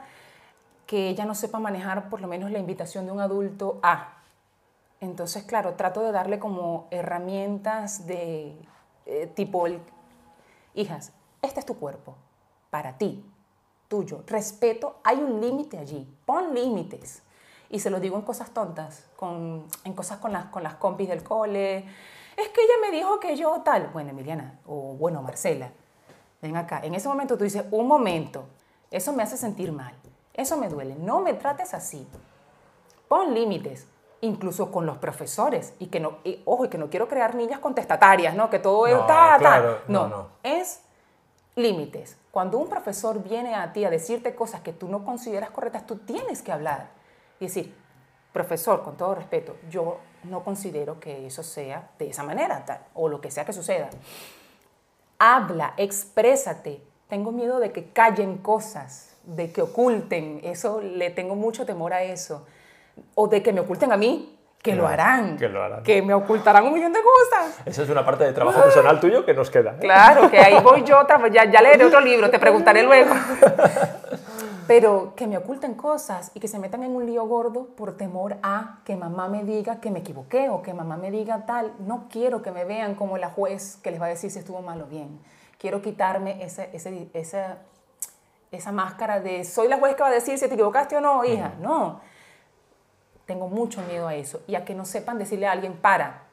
que ella no sepa manejar por lo menos la invitación de un adulto a entonces, claro, trato de darle como herramientas de eh, tipo, hijas, este es tu cuerpo, para ti, tuyo. Respeto, hay un límite allí, pon límites. Y se lo digo en cosas tontas, con, en cosas con las, con las compis del cole. Es que ella me dijo que yo tal. Bueno, Emiliana, o bueno, Marcela, ven acá. En ese momento tú dices, un momento, eso me hace sentir mal, eso me duele, no me trates así. Pon límites incluso con los profesores. Y que no, ojo, y que no quiero crear niñas contestatarias, ¿no? Que todo es ta, No, no, es límites. Cuando un profesor viene a ti a decirte cosas que tú no consideras correctas, tú tienes que hablar y decir, profesor, con todo respeto, yo no considero que eso sea de esa manera, tal, o lo que sea que suceda. Habla, exprésate. Tengo miedo de que callen cosas, de que oculten. Eso le tengo mucho temor a eso. O de que me oculten a mí, que lo harán. Que lo harán. Que me ocultarán un millón de cosas. Esa es una parte de trabajo personal tuyo que nos queda. ¿eh? Claro, que ahí voy yo, ya, ya leeré otro libro, te preguntaré [LAUGHS] luego. Pero que me oculten cosas y que se metan en un lío gordo por temor a que mamá me diga que me equivoqué o que mamá me diga tal. No quiero que me vean como la juez que les va a decir si estuvo mal o bien. Quiero quitarme ese, ese, esa, esa máscara de soy la juez que va a decir si te equivocaste o no, hija. No. Tengo mucho miedo a eso y a que no sepan decirle a alguien para.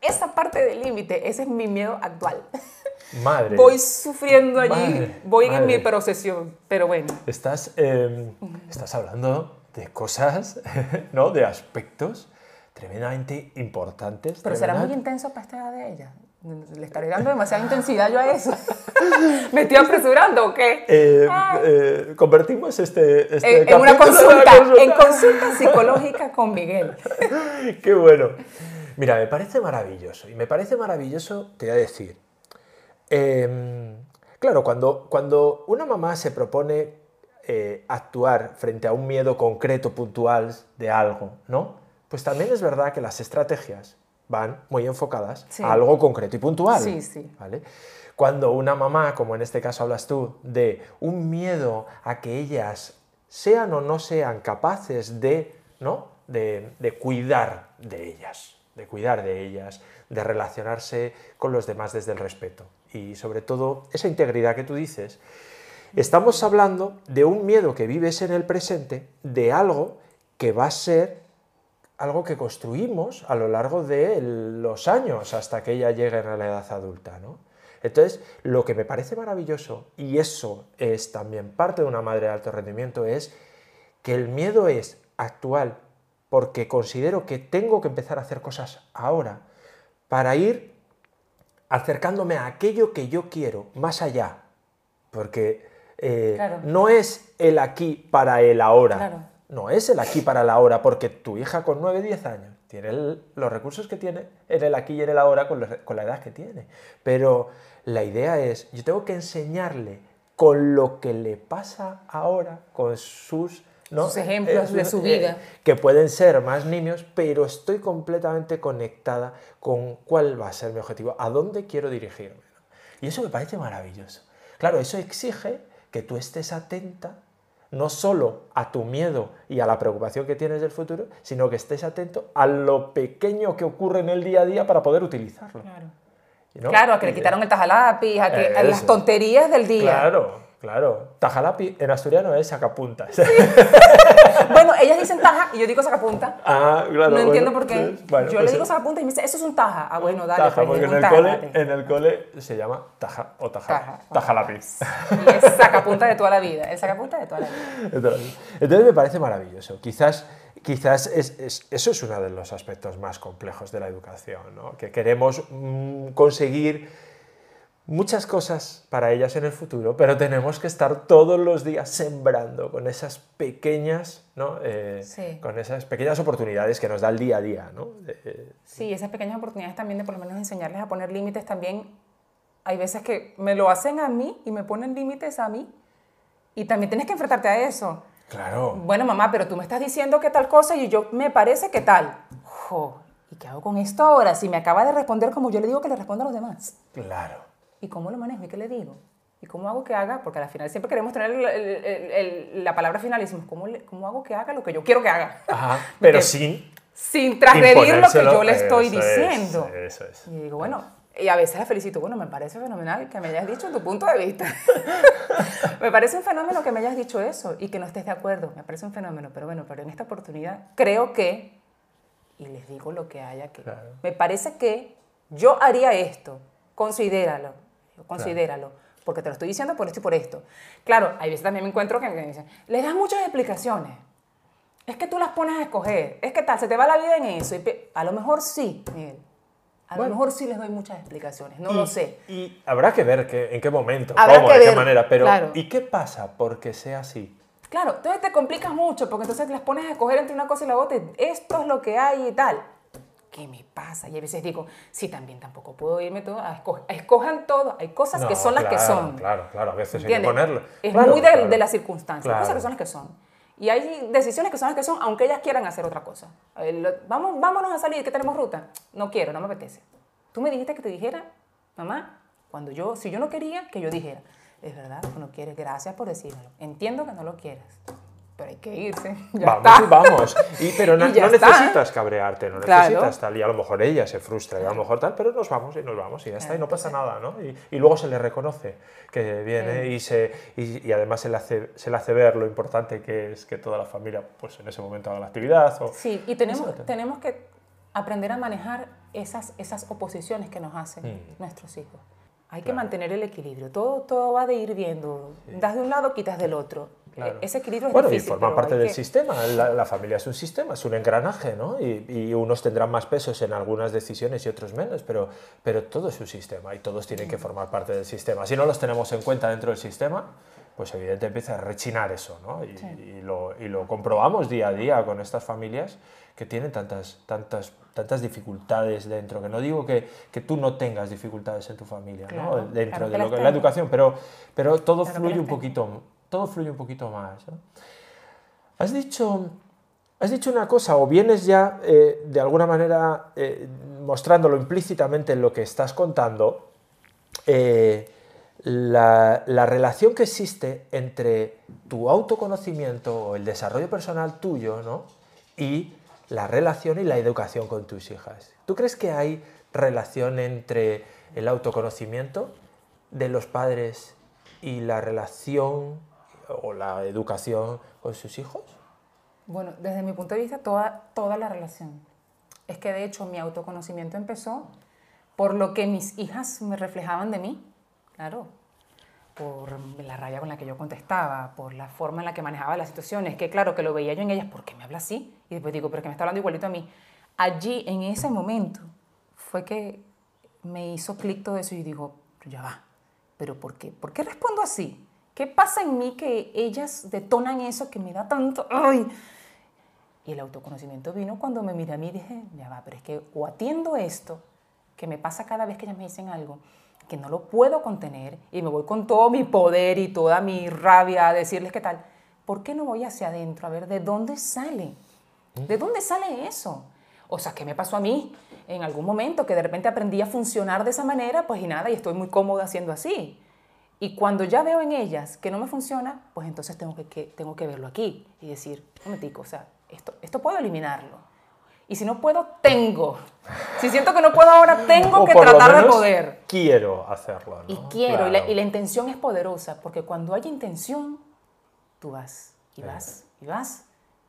Esa parte del límite, ese es mi miedo actual. [LAUGHS] Madre. Voy sufriendo allí, Madre, voy en madre. mi procesión, pero bueno. Estás, eh, estás hablando de cosas, [LAUGHS] ¿no? De aspectos tremendamente importantes. Pero será muy tremendamente- intenso para esta edad de ella. Le estaré dando demasiada intensidad yo a eso. [LAUGHS] ¿Me estoy apresurando o qué? Eh, Ah. eh, convertimos este, este en, en una consulta, en consulta psicológica con Miguel. [LAUGHS] Qué bueno. Mira, me parece maravilloso. Y me parece maravilloso, te voy a decir. em, claro, cuando, cuando una mamá se propone eh, actuar frente a un miedo concreto, puntual de algo, ¿no? Pues también es verdad que las estrategias van muy enfocadas Sí. a algo concreto y puntual. Sí, sí. ¿vale? Cuando una mamá, como en este caso hablas tú, de un miedo a que ellas sean o no sean capaces de, ¿no? de, de cuidar de ellas, de cuidar de ellas, de relacionarse con los demás desde el respeto. Y sobre todo, esa integridad que tú dices, estamos hablando de un miedo que vives en el presente, de algo que va a ser algo que construimos a lo largo de los años hasta que ella llegue a la edad adulta, ¿no? Entonces, lo que me parece maravilloso, y eso es también parte de una madre de alto rendimiento, es que el miedo es actual porque considero que tengo que empezar a hacer cosas ahora para ir acercándome a aquello que yo quiero, más allá. Porque eh, Claro. no es el aquí para el ahora. Claro. No es el aquí para el ahora, porque tu hija con 9, 10 años tiene el- los recursos que tiene en el aquí y en el ahora con, los- con la edad que tiene. Pero la idea es, yo tengo que enseñarle con lo que le pasa ahora, con sus... ¿no? Sus ejemplos de su vida. que pueden ser más niños, pero estoy completamente conectada con cuál va a ser mi objetivo, a dónde quiero dirigirme. ¿no? Y eso me parece maravilloso. Claro, eso exige que tú estés atenta no solo a tu miedo y a la preocupación que tienes del futuro, sino que estés atento a lo pequeño que ocurre en el día a día para poder utilizarlo. Claro. ¿no? Claro, a que le quitaron el tajalápiz, a, que, a las tonterías del día. Claro, claro. Tajalapi en asturiano es sacapuntas. [LAUGHS] Bueno, ellas dicen taja y yo digo sacapunta. ah, claro. no entiendo por qué. pues, bueno, yo pues le digo sacapunta y me dice, eso es un taja. Ah, bueno, dale. taja, pues, porque es en el, cole, en el cole se llama taja o taja, Taja. taja lápiz. Y es sacapunta de toda la vida. Sacapunta [LAUGHS] de toda la vida. Entonces, me parece maravilloso. Quizás, quizás es- es- eso es uno de los aspectos más complejos de la educación, ¿no? que queremos mm, conseguir muchas cosas para ellas en el futuro, pero tenemos que estar todos los días sembrando con esas pequeñas, ¿no? Eh, Sí. con esas pequeñas oportunidades que nos da el día a día. ¿no? De- Sí, esas pequeñas oportunidades también de por lo menos enseñarles a poner límites también. Hay veces que me lo hacen a mí y me ponen límites a mí. Y también tienes que enfrentarte a eso. claro. Bueno, mamá, pero tú me estás diciendo que tal cosa y yo me parece que tal. Jo, ¿y qué hago con esto ahora? Si me acaba de responder como yo le digo que le responda a los demás. Claro. ¿Y cómo lo manejo? ¿Y qué le digo? ¿Y cómo hago que haga? Porque al final siempre queremos tener el- el- el- el- la palabra final y decimos, ¿cómo, le- ¿cómo hago que haga lo que yo quiero que haga? Ajá, [LAUGHS] pero sin Sin transgredir lo que yo le estoy Eso es, diciendo. eso es. Y digo, bueno, y a veces la felicito, bueno, me parece fenomenal que me hayas dicho tu punto de vista. [LAUGHS] me parece un fenómeno que me hayas dicho eso y que no estés de acuerdo, me parece un fenómeno, pero bueno, pero en esta oportunidad creo que, y les digo lo que haya que, Claro. me parece que yo haría esto, considéralo, considéralo. Porque te lo estoy diciendo por esto y por esto. Claro, hay veces también me encuentro que me dicen, le das muchas explicaciones. Es que tú las pones a escoger. Es que tal, se te va la vida en eso. Y a lo mejor sí, Miguel. A Bueno. lo mejor sí les doy muchas explicaciones. No Y- lo sé. Y habrá que ver que- en qué momento, Habrá cómo, de qué manera, pero claro. ¿y qué pasa porque sea así? Claro, entonces te complicas mucho porque entonces las pones a escoger entre una cosa y la otra. y Esto es lo que hay y tal. ¿Qué me pasa? Y a veces digo, sí, también tampoco puedo irme todo a escoger. Escojan todo. Hay cosas que No, son las que claro, son. Claro, claro, a veces hay que ponerlo. Es Claro, muy de, claro. de las circunstancias. Hay Claro. cosas que son las que son. Y hay decisiones que son las que son, aunque ellas quieran hacer otra cosa. Lo- Vamos, vámonos a salir, que tenemos ruta. No quiero, no me apetece. Tú me dijiste que te dijera, mamá, cuando yo, si yo no quería, que yo dijera. Es verdad, tú no quieres, gracias por decírmelo. Entiendo que no lo quieras, pero hay que irse. [LAUGHS] Ya vamos está. y vamos. Y, pero no, [LAUGHS] Y no necesitas cabrearte, no Claro. necesitas tal. Y a lo mejor ella se frustra y a lo mejor tal, pero nos vamos y nos vamos y ya está. Y no pasa nada, ¿no? Y, y luego se le reconoce que viene y, se, y, y además se le, hace, se le hace ver lo importante que es que toda la familia pues en ese momento haga la actividad. O, Sí, y tenemos, tenemos que aprender a manejar esas, esas oposiciones que nos hacen Mm. nuestros hijos. Hay que mantener el equilibrio. Todo, todo va de ir viendo. Das de un lado, quitas del otro. Claro. E- Ese equilibrio es Bueno, difícil. y forma parte del que- sistema. La, la familia es un sistema, es un engranaje, ¿no? Y, y unos tendrán más pesos en algunas decisiones y otros menos, pero, pero todo es un sistema y todos tienen que formar parte del sistema. Si no los tenemos en cuenta dentro del sistema, pues evidentemente empieza a rechinar eso, ¿no? Y, y lo, y lo comprobamos día a día con estas familias que tienen tantas, tantas, tantas dificultades dentro, que no digo que, que tú no tengas dificultades en tu familia, ¿no? Claro, Dentro claro de lo que es la educación, pero, pero todo fluye un poquito, todo fluye un poquito más. Has dicho, has dicho una cosa, o vienes ya eh, de alguna manera eh, mostrándolo implícitamente en lo que estás contando, eh, la, la relación que existe entre tu autoconocimiento o el desarrollo personal tuyo ¿no? y la relación y la educación con tus hijas. ¿Tú crees que hay relación entre el autoconocimiento de los padres y la relación o la educación con sus hijos? Bueno, desde mi punto de vista, toda, toda la relación. Es que de hecho mi autoconocimiento empezó por lo que mis hijas me reflejaban de mí, claro, por la rabia con la que yo contestaba, por la forma en la que manejaba las situaciones, que claro, que lo veía yo en ellas, ¿por qué me habla así? Y después digo, pero es que me está hablando igualito a mí. Allí, en ese momento, fue que me hizo clic todo eso y digo, ya va, ¿pero por qué? ¿Por qué respondo así? ¿Qué pasa en mí que ellas detonan eso que me da tanto? ¡Ay! Y el autoconocimiento vino cuando me miré a mí y dije, ya va, pero es que o atiendo esto, que me pasa cada vez que ellas me dicen algo, que no lo puedo contener y me voy con todo mi poder y toda mi rabia a decirles qué tal, ¿por qué no voy hacia adentro a ver de dónde sale? ¿De dónde sale eso? O sea, ¿qué me pasó a mí en algún momento que de repente aprendí a funcionar de esa manera? Pues y nada, y estoy muy cómoda haciendo así. Y cuando ya veo en ellas que no me funciona, pues entonces tengo que, que- tengo que verlo aquí y decir, un momentico, o sea, esto, esto puedo eliminarlo. Y si no puedo, tengo. Si siento que no puedo ahora, tengo O que por lo tratar de menos poder. Quiero hacerlo. ¿no? Y quiero, y, la, Claro. y la intención es poderosa, porque cuando hay intención, tú vas, y vas, y vas,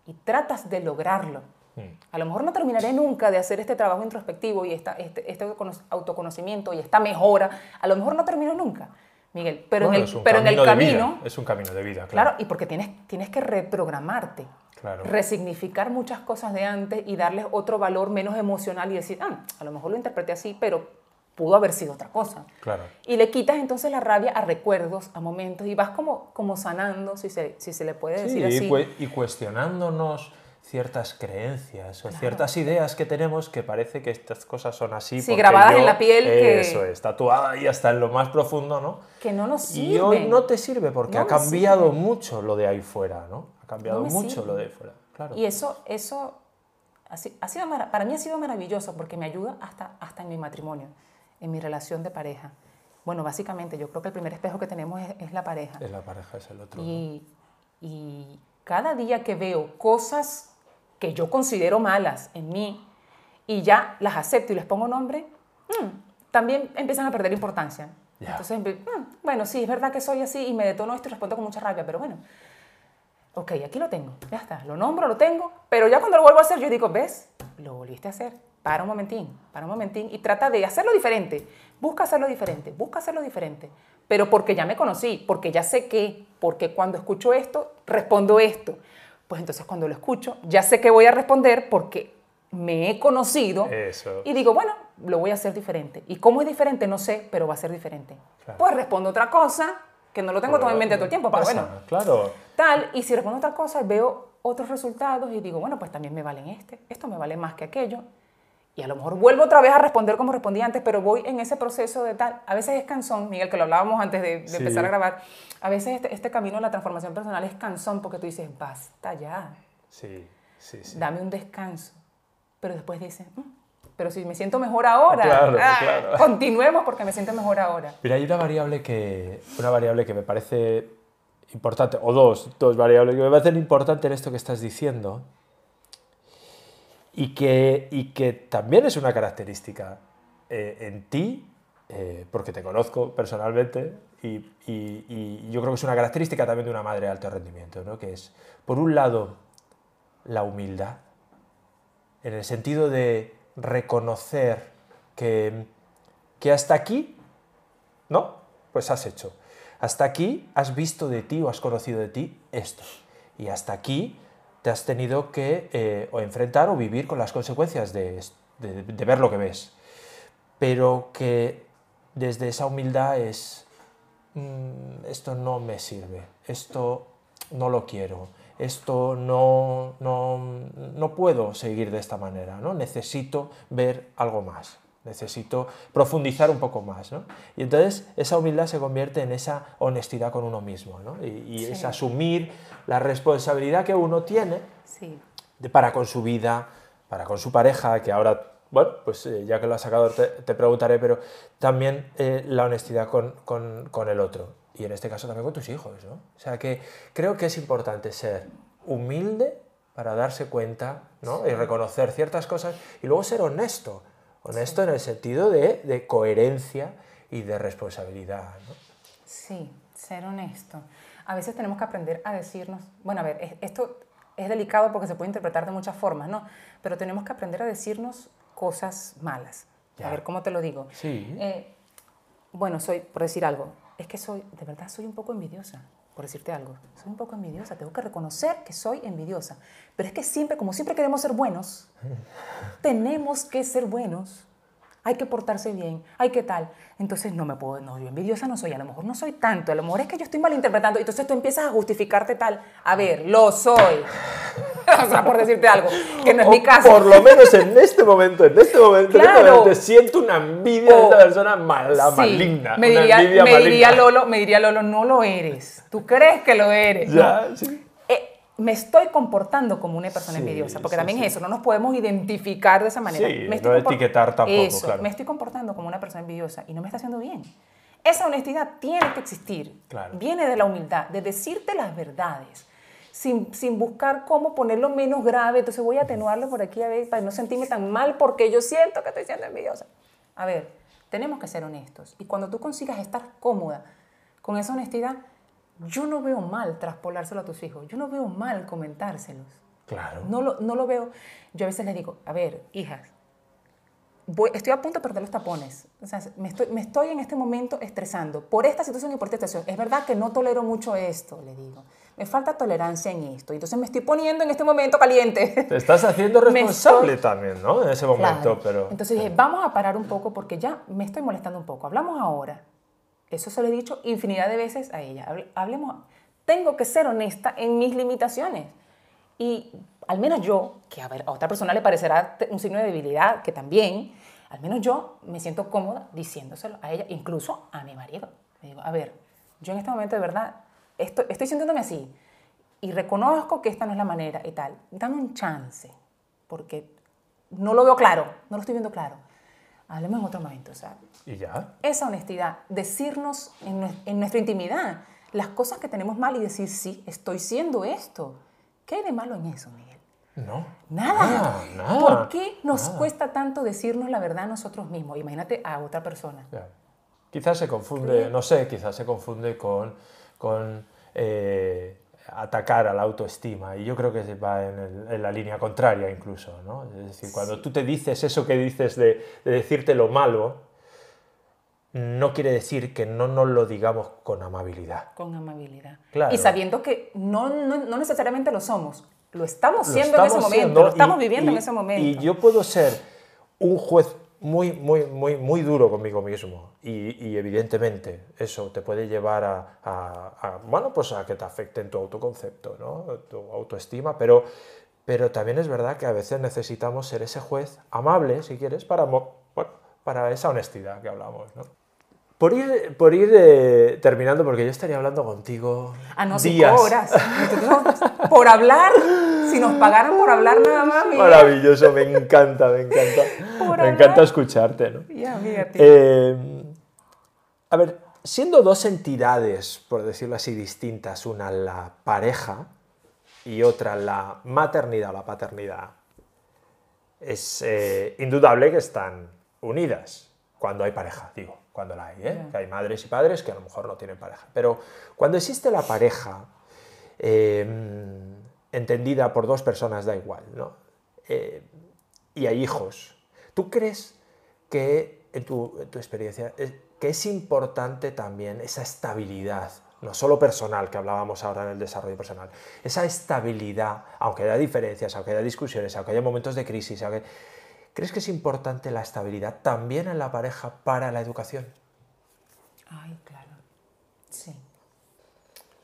y tratas de lograrlo. Mm. A lo mejor no terminaré nunca de hacer este trabajo introspectivo y esta, este, este autocono- autoconocimiento y esta mejora. A lo mejor no termino nunca, Miguel, pero Bueno, en el, pero en el camino vida, es un camino de vida, claro, claro. y porque tienes, tienes que reprogramarte, Claro. resignificar muchas cosas de antes y darles otro valor menos emocional y decir, ah, a lo mejor lo interpreté así, pero pudo haber sido otra cosa. Claro. Y le quitas entonces la rabia a recuerdos, a momentos, y vas como, como sanando, si se, si se le puede Sí, decir así. y, y cuestionándonos ciertas creencias o ciertas ideas que tenemos que parece que estas cosas son así. Sí, grabadas en yo- la piel que- Eso es, tatuada ahí hasta en lo más profundo, ¿no? que no nos sirve. Y hoy no te sirve porque No ha cambiado sirve. mucho lo de ahí fuera, ¿no? Ha cambiado No mucho sirve. lo de ahí fuera, claro. Y eso, eso ha, si- ha sido, para mí ha sido maravilloso porque me ayuda hasta, hasta en mi matrimonio, en mi relación de pareja. Bueno, básicamente yo creo que el primer espejo que tenemos es, es la pareja. Es la pareja, es el otro. ¿no? Y, y cada día que veo cosas que yo considero malas en mí y ya las acepto y les pongo nombre, mm, también empiezan a perder importancia. Entonces, mm, bueno, sí, es verdad que soy así y me detono esto y respondo con mucha rabia, pero bueno, ok, aquí lo tengo, ya está, lo nombro, lo tengo, pero ya cuando lo vuelvo a hacer yo digo, ¿ves? Lo volviste a hacer, para un momentín, para un momentín y trata de hacerlo diferente, busca hacerlo diferente, busca hacerlo diferente, pero porque ya me conocí, porque ya sé qué, porque cuando escucho esto, respondo esto. Pues entonces cuando lo escucho, ya sé que voy a responder porque me he conocido Eso. y digo, bueno, lo voy a hacer diferente. ¿Y cómo es diferente? No sé, pero va a ser diferente. Claro. Pues respondo otra cosa que no lo tengo todo en mente todo el tiempo, pero Pasa, bueno. claro. Tal, y si respondo otra cosa, veo otros resultados y digo, bueno, pues también me valen este, esto me vale más que aquello. Y a lo mejor vuelvo otra vez a responder como respondí antes, pero voy en ese proceso de tal. A veces es cansón, Miguel, que lo hablábamos antes de, de Sí. empezar a grabar. A veces este, este camino de la transformación personal es cansón porque tú dices, basta ya, Sí, sí, sí. dame un descanso. Pero después dices, "Mm, pero si me siento mejor ahora, Claro, ah, claro. [LAUGHS] continuemos porque me siento mejor ahora. Mira, hay una variable que, una variable que me parece importante, o dos, dos variables que me parecen importantes en esto que estás diciendo, y que, y que también es una característica eh, en ti, eh, porque te conozco personalmente, y, y- y yo creo que es una característica también de una madre de alto rendimiento, ¿no? que es, por un lado, la humildad, en el sentido de reconocer que, que hasta aquí ¿no? Pues has hecho. Hasta aquí has visto de ti o has conocido de ti esto. Y hasta aquí te has tenido que eh, o enfrentar o vivir con las consecuencias de, de ver lo que ves. Pero que desde esa humildad es, "Mm, esto no me sirve, esto no lo quiero, esto no, no, no puedo seguir de esta manera, ¿no? necesito ver algo más, necesito profundizar un poco más. ¿no? Y entonces esa humildad se convierte en esa honestidad con uno mismo ¿no? y, y es asumir la responsabilidad que uno tiene Sí, de- para con su vida, para con su pareja, que ahora, bueno, pues eh, ya que lo has sacado te, te preguntaré, pero también eh, la honestidad con, con- con el otro. Y en este caso también con tus hijos, ¿no? O sea que creo que es importante ser humilde para darse cuenta, ¿no? Y reconocer ciertas cosas y luego ser honesto. Honesto en el sentido de, de coherencia y de responsabilidad, ¿no? Sí, ser honesto. A veces tenemos que aprender a decirnos, bueno, a ver, es- esto es delicado porque se puede interpretar de muchas formas, ¿no? Pero tenemos que aprender a decirnos cosas malas. Ya. A ver, ¿cómo te lo digo? Sí. Eh, bueno, soy, por decir algo, es que soy, de verdad, soy un poco envidiosa, por decirte algo. Soy un poco envidiosa, tengo que reconocer que soy envidiosa. Pero es que siempre, como siempre queremos ser buenos, [LAUGHS] tenemos que ser buenos. Hay que portarse bien, hay que tal. Entonces no me puedo, no, yo envidiosa no soy, a lo mejor no soy tanto, a lo mejor es que yo estoy malinterpretando. Entonces tú empiezas a justificarte tal. A ver, lo soy. [LAUGHS] o sea, por decirte algo, que no es O mi caso. Por lo menos en este momento, en este momento, en este Claro. momento, siento una envidia de esta persona mala, Sí, maligna. Me diría, me maligna. diría Lolo, me diría Lolo, no lo eres. Tú crees que lo eres. Ya, No. sí. Me estoy comportando como una persona Sí, envidiosa, porque sí, también sí. es eso, no nos podemos identificar de esa manera. Me no compor- etiquetar tampoco, Eso, claro. me estoy comportando como una persona envidiosa y no me está haciendo bien. Esa honestidad tiene que existir. Claro. Viene de la humildad, de decirte las verdades. Sin, sin buscar cómo ponerlo menos grave, entonces voy a atenuarlo por aquí a ver para no sentirme tan mal porque yo siento que estoy siendo envidiosa. A ver, tenemos que ser honestos. Y cuando tú consigas estar cómoda con esa honestidad, yo no veo mal traspolárselo a tus hijos. Yo no veo mal comentárselos. Claro. No lo, no lo veo. Yo a veces les digo, a ver, hijas, voy- estoy a punto de perder los tapones. O sea, me estoy, me estoy en este momento estresando por esta situación y por esta situación. Es verdad que no tolero mucho esto, le digo. Me falta tolerancia en esto. Entonces me estoy poniendo en este momento caliente. Te estás haciendo [LAUGHS] responsable estoy- también, ¿no? En ese momento, Claro. pero... Entonces dije, vamos a parar un poco porque ya me estoy molestando un poco. Hablamos ahora. Eso se lo he dicho infinidad de veces a ella. Hable- Hablemos. Tengo que ser honesta en mis limitaciones. Y al menos yo, que a, ver, a otra persona le parecerá un signo de debilidad, que también, al menos yo me siento cómoda diciéndoselo a ella, incluso a mi marido. Le digo, a ver, yo en este momento de verdad estoy, estoy sintiéndome así y reconozco que esta no es la manera y tal. Dame un chance, porque no lo veo claro, no lo estoy viendo claro. Hablemos en otro momento, o sea, ¿Y ya? esa honestidad, decirnos en, en nuestra intimidad las cosas que tenemos mal y decir, sí, estoy siendo esto. ¿Qué hay de malo en eso, Miguel? No. Nada. nada. ¿Por qué nos nada. cuesta tanto decirnos la verdad a nosotros mismos? Imagínate a otra persona. Ya. Quizás se confunde, no sé, quizás se confunde con, con eh, atacar a la autoestima. Y yo creo que va en, el- en la línea contraria incluso, ¿no? Es decir, cuando tú te dices eso que dices de, de decirte lo malo, no quiere decir que no nos lo digamos con amabilidad. Con amabilidad. Claro. Y sabiendo que no, no, no necesariamente lo somos. Lo estamos Lo siendo en ese estamos momento, siendo lo estamos y- viviendo y- en ese momento. Y yo puedo ser un juez muy, muy, muy, muy duro conmigo mismo. Y, y evidentemente eso te puede llevar a, a- a, bueno, pues a que te afecte en tu autoconcepto, ¿no? tu autoestima, pero, pero también es verdad que a veces necesitamos ser ese juez amable, si quieres, para, bueno, para esa honestidad que hablamos. ¿no? Por ir, por ir eh, terminando, porque yo estaría hablando contigo Ah, no, días. cinco horas. [LAUGHS] Por hablar, si nos pagaran por hablar nada más, mira. Maravilloso, me encanta, me encanta. Por me hablar. encanta escucharte, ¿no? Ya, fíjate. Eh, a ver, siendo dos entidades, por decirlo así, distintas, una la pareja y otra la maternidad o la paternidad, es eh, indudable que están unidas cuando hay pareja, digo, cuando la hay, ¿eh? Ya. que hay madres y padres que a lo mejor no tienen pareja. Pero cuando existe la pareja, eh, entendida por dos personas, da igual, ¿no? Eh, y hay hijos, ¿tú crees que, en tu, en tu experiencia, que es importante también esa estabilidad, no solo personal, que hablábamos ahora en el desarrollo personal, esa estabilidad, aunque haya diferencias, aunque haya discusiones, aunque haya momentos de crisis, aunque- ¿crees que es importante la estabilidad también en la pareja para la educación? Ay, claro. Sí.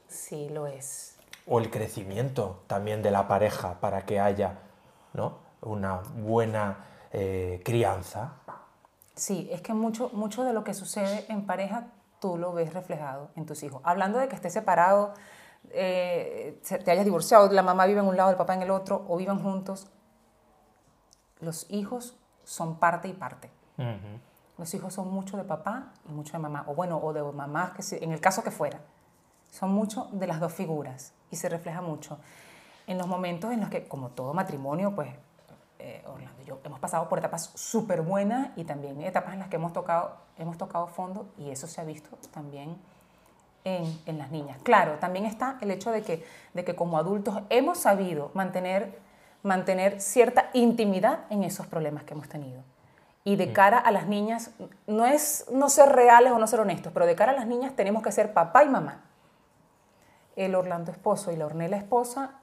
Sí, lo es. o el crecimiento también de la pareja para que haya ¿no? una buena eh, crianza. Sí, es que mucho, mucho de lo que sucede en pareja tú lo ves reflejado en tus hijos. Hablando de que estés separado, eh, te hayas divorciado, la mamá vive en un lado, el papá en el otro, o vivan juntos, los hijos son parte y parte. Los hijos son mucho de papá y mucho de mamá, o bueno, o de mamás, que si- en el caso que fuera. Son mucho de las dos figuras y se refleja mucho. En los momentos en los que, como todo matrimonio, pues eh, Orlando y yo hemos pasado por etapas súper buenas y también etapas en las que hemos tocado, hemos tocado fondo y eso se ha visto también en, en las niñas. Claro, también está el hecho de que, de que como adultos hemos sabido mantener, mantener cierta intimidad en esos problemas que hemos tenido. Y de cara a las niñas, no es no ser reales o no ser honestos, pero de cara a las niñas tenemos que ser papá y mamá. El Orlando esposo y la Ornella esposa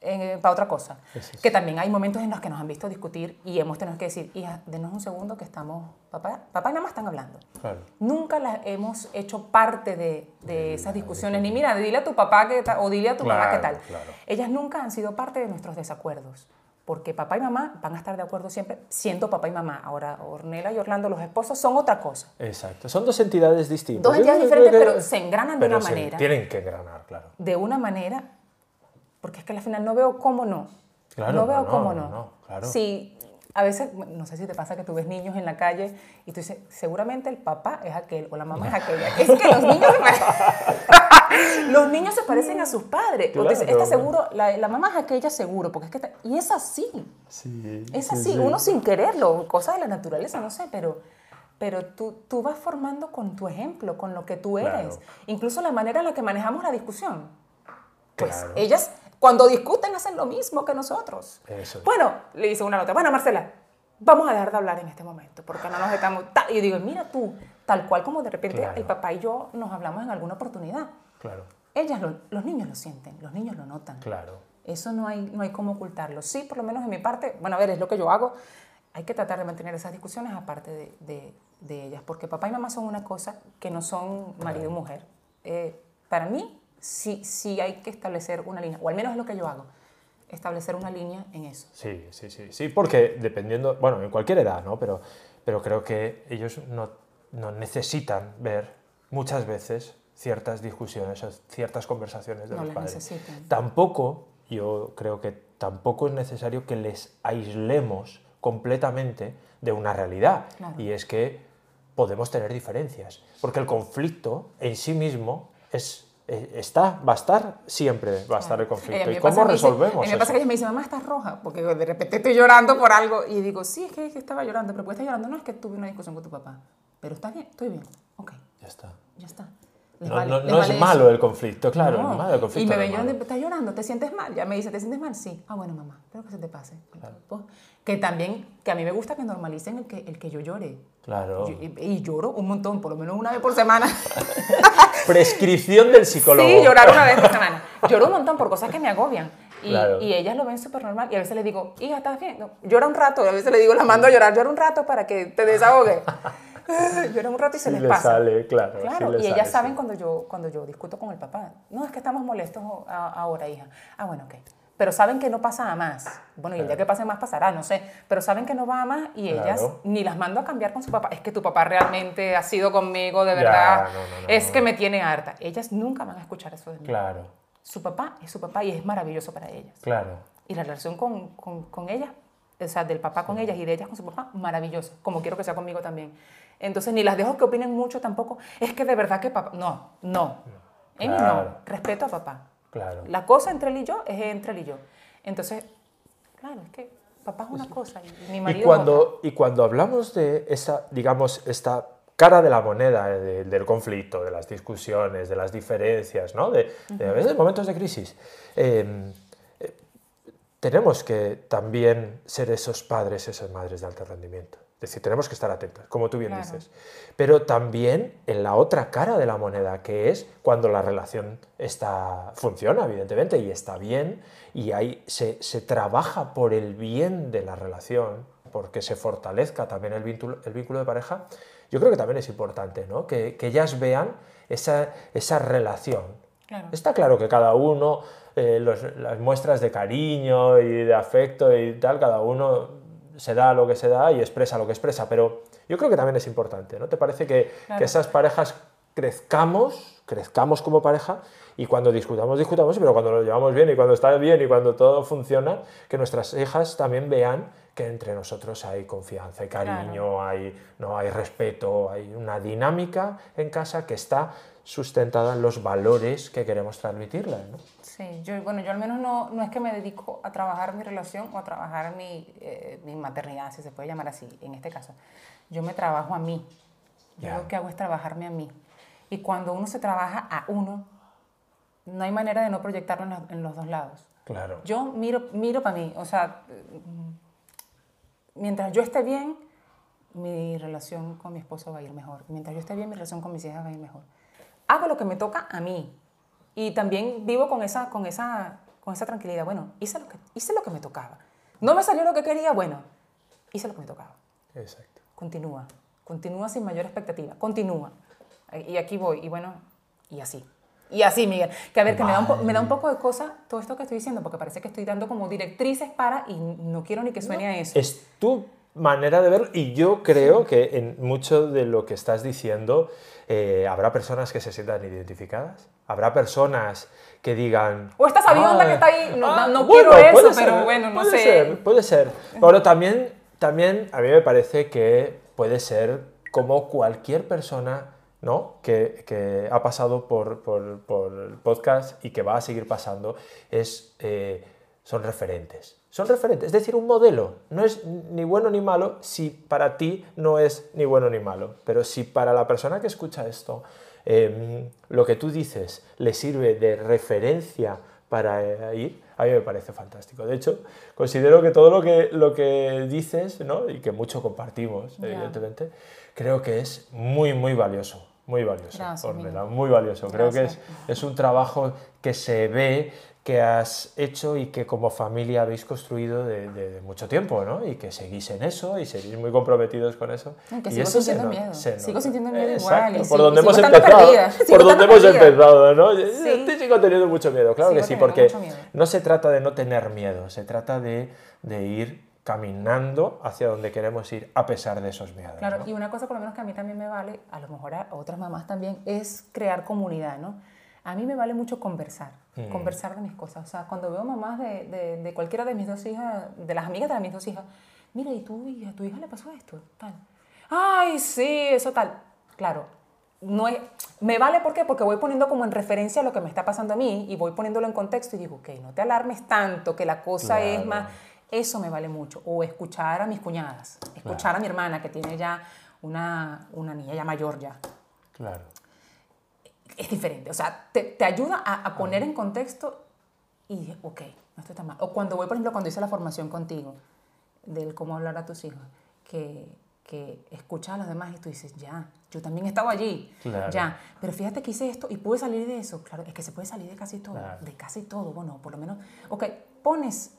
eh, para otra cosa. Es. Que también hay momentos en los que nos han visto discutir y hemos tenido que decir, hija, denos un segundo que estamos, papá, papá y mamá están hablando. Claro. Nunca las hemos hecho parte de, de esas discusiones, ni mira, dile a tu papá que o dile a tu mamá qué Claro, tal. claro. Ellas nunca han sido parte de nuestros desacuerdos, porque papá y mamá van a estar de acuerdo siempre siendo papá y mamá. Ahora, Ornella y Orlando, los esposos, son otra cosa. Exacto. Son dos entidades distintas. Dos entidades diferentes, pero se engranan de pero una se manera. Tienen que engranar, claro. De una manera, porque es que al final no veo cómo no. Claro, no veo no, cómo no, no. claro. Sí, a veces, no sé si te pasa que tú ves niños en la calle y tú dices, seguramente el papá es aquel o la mamá es aquella. Es que los niños se parecen, [LAUGHS] los niños se parecen a sus padres. Claro. "Esta seguro, la, la mamá es aquella seguro, porque es que... está-". Y es así, Sí. es sí, así, sí. uno sin quererlo, cosas de la naturaleza, no sé, pero... Pero tú, tú vas formando con tu ejemplo, con lo que tú Claro. eres. Incluso la manera en la que manejamos la discusión. Pues Claro. ellas, cuando discuten, hacen lo mismo que nosotros. Eso es. Bueno, le dice una a la otra, bueno, Marcela, vamos a dejar de hablar en este momento, porque no nos estamos... ta-". Y digo, mira tú, tal cual como de repente Claro. el papá y yo nos hablamos en alguna oportunidad. Claro, Ellas, lo- los niños lo sienten, los niños lo notan. claro. Eso no hay, no hay cómo ocultarlo. Sí, por lo menos en mi parte, bueno, a ver, es lo que yo hago. Hay que tratar de mantener esas discusiones aparte de, de- de ellas, porque papá y mamá son una cosa que no son marido y mujer. Eh, para mí, sí, sí hay que establecer una línea, o al menos es lo que yo hago, establecer una línea en eso. Sí, sí, sí, sí, porque dependiendo, bueno, en cualquier edad, ¿no? Pero, pero creo que ellos no, no necesitan ver muchas veces ciertas discusiones o ciertas conversaciones de No los padres. necesitan. Tampoco, yo creo que tampoco es necesario que les aislemos completamente de una realidad. Claro. Y es que podemos tener diferencias, porque el conflicto en sí mismo es, está, va a estar siempre, va a estar el conflicto. me ¿Y cómo dice- resolvemos mí me pasa eso? que ella me dice, mamá, estás roja, porque de repente estoy llorando por algo. Y digo, sí, es que, es que estaba llorando, pero ¿por qué estás llorando? No, es que tuve una discusión con tu papá. Pero está bien, estoy bien. Ok, Ya está. ya está. Les No, vale- no- les no vale es eso. malo el conflicto, claro, No. es malo el conflicto. Y me ven llorando. ¿estás llorando? ¿Te sientes mal? Ya me dice, ¿te sientes mal? Sí. Ah, bueno, mamá, espero que se te pase. Pues, que también, que a mí me gusta que normalicen el que, el que yo llore. Claro. Yo- y, y lloro un montón, por lo menos una vez por semana. [LAUGHS] Prescripción del psicólogo. Sí, llorar una vez por semana. Lloro un montón por cosas que me agobian. Y, Claro. y ellas lo ven súper normal. Y a veces le digo, hija, ¿estás bien? Llora un rato. Y a veces le digo, la mando a llorar, llora un rato para que te desahogue. [GASPS] llora un rato y se Sí les le pasa. sale, claro. Claro, sí y ellas sale, saben sí. cuando yo, cuando yo discuto con el papá. No, es que estamos molestos a- ahora, hija. Ah, bueno, ok. Pero saben que no pasa a más. Bueno, y el día que pase más pasará, no sé. Pero saben que no va a más y ellas Claro. ni las mando a cambiar con su papá. Es que tu papá realmente ha sido conmigo, de Ya, verdad. no, no, no, es que me tiene harta. Ellas nunca van a escuchar eso de mí. Claro, Su papá es su papá y es maravilloso para ellas. claro. Y la relación con, con, con ellas, o sea, del papá con ellas y de ellas con su papá, maravilloso, como quiero que sea conmigo también. Entonces, ni las dejo que opinen mucho tampoco. Es que de verdad que papá, no, no. Amy, Claro. no, respeto a papá. Claro. La cosa entre él y yo es entre él y yo. Entonces, claro, es que papá es una cosa y mi marido Y es otra. cuando, y cuando hablamos de esa, digamos, esta cara de la moneda eh, de- del conflicto, de las discusiones, de las diferencias, ¿no? de, de a veces momentos de crisis, eh, eh, tenemos que también ser esos padres, esas madres de alto rendimiento. Es decir, tenemos que estar atentos, como tú bien Claro. dices. Pero también en la otra cara de la moneda, que es cuando la relación está, funciona, evidentemente, y está bien, y ahí se, se trabaja por el bien de la relación, porque se fortalezca también el vínculo, el vínculo de pareja, yo creo que también es importante ¿no? que, que ellas vean esa, esa relación. Claro. Está claro que cada uno, eh, los- las muestras de cariño y de afecto y tal, cada uno se da lo que se da y expresa lo que expresa, pero yo creo que también es importante, ¿no te parece que, Claro. que esas parejas crezcamos, crezcamos como pareja y cuando discutamos, discutamos, pero cuando lo llevamos bien y cuando está bien y cuando todo funciona, que nuestras hijas también vean que entre nosotros hay confianza, hay cariño, hay, no, hay respeto, hay una dinámica en casa que está sustentada en los valores que queremos transmitirle. ¿no? Sí, yo, bueno, yo al menos no, no es que me dedico a trabajar mi relación o a trabajar mi, eh, mi maternidad, si se puede llamar así, en este caso. Yo me trabajo a mí. Yo Ya. lo que hago es trabajarme a mí. Y cuando uno se trabaja a uno, no hay manera de no proyectarlo en los, en los dos lados. Claro. Yo miro, miro para mí, o sea, mientras yo esté bien, mi relación con mi esposo va a ir mejor. Mientras yo esté bien, mi relación con mis hijas va a ir mejor. Hago lo que me toca a mí. Y también vivo con esa, con esa, con esa tranquilidad. Bueno, hice lo, que, hice lo que me tocaba. No me salió lo que quería, bueno, hice lo que me tocaba. Exacto. Continúa, continúa sin mayor expectativa, continúa. Y aquí voy, y bueno, y así. Y así, Miguel. Que a ver, que me da, un me da un poco de cosa todo esto que estoy diciendo, porque parece que estoy dando como directrices para, y no quiero ni que suene a eso. Es tu manera de verlo y yo creo que en mucho de lo que estás diciendo eh, habrá personas que se sientan identificadas, habrá personas que digan... O esta sabionda "Ah, que está ahí, no- ah, no bueno, quiero eso, pero bueno, no puede sé". ser, puede ser. Pero también, también a mí me parece que puede ser como cualquier persona ¿no? que, que ha pasado por, por, por el podcast y que va a seguir pasando, es, eh, son referentes. Son referentes, es decir, un modelo. No es ni bueno ni malo si para ti no es ni bueno ni malo. Pero si para la persona que escucha esto eh, lo que tú dices le sirve de referencia para eh, ir, a mí me parece fantástico. De hecho, considero que todo lo que, lo que dices, ¿no? y que mucho compartimos, evidentemente, creo que es muy, muy valioso. Muy valioso, Gracias, Ornella, muy valioso. Creo que es, es un trabajo que se ve, que has hecho y que como familia habéis construido de, de- de mucho tiempo, ¿no? Y que seguís en eso y seguís muy comprometidos con eso. Ay, que y sigo eso se sintiendo no- miedo. se Sigo sintiendo miedo igual, Exacto, y por donde hemos empezado. Por donde hemos empezado, ¿no? Sí. sigo teniendo mucho miedo, claro Sigo que sí, porque no se trata de no tener miedo, se trata de, de ir caminando hacia donde queremos ir a pesar de esos miedos. Claro, ¿no? y una cosa por lo menos que a mí también me vale, a lo mejor a otras mamás también, es crear comunidad, ¿no? A mí me vale mucho conversar, Mm. conversar de mis cosas. O sea, cuando veo mamás de, de, de cualquiera de mis dos hijas, de las amigas de mis dos hijas, mira, ¿y tu hija? ¿Tu hija le pasó esto? Tal. Ay, sí, eso tal. Claro, no es, me vale ¿por qué? porque voy poniendo como en referencia lo que me está pasando a mí y voy poniéndolo en contexto y digo, ok, no te alarmes tanto, que la cosa es Claro. más, eso me vale mucho. O escuchar a mis cuñadas, escuchar a mi hermana que tiene ya una, una niña ya mayor ya. Claro. Es diferente, o sea, te, te ayuda a, a poner en contexto y dije, ok, no estoy tan mal. O cuando voy, por ejemplo, cuando hice la formación contigo, del cómo hablar a tus hijos, que que escuchas a los demás y tú dices, ya, yo también he estado allí, Claro. ya, pero fíjate que hice esto y pude salir de eso. Claro, es que se puede salir de casi todo, Claro. de casi todo, bueno, por lo menos, ok, pones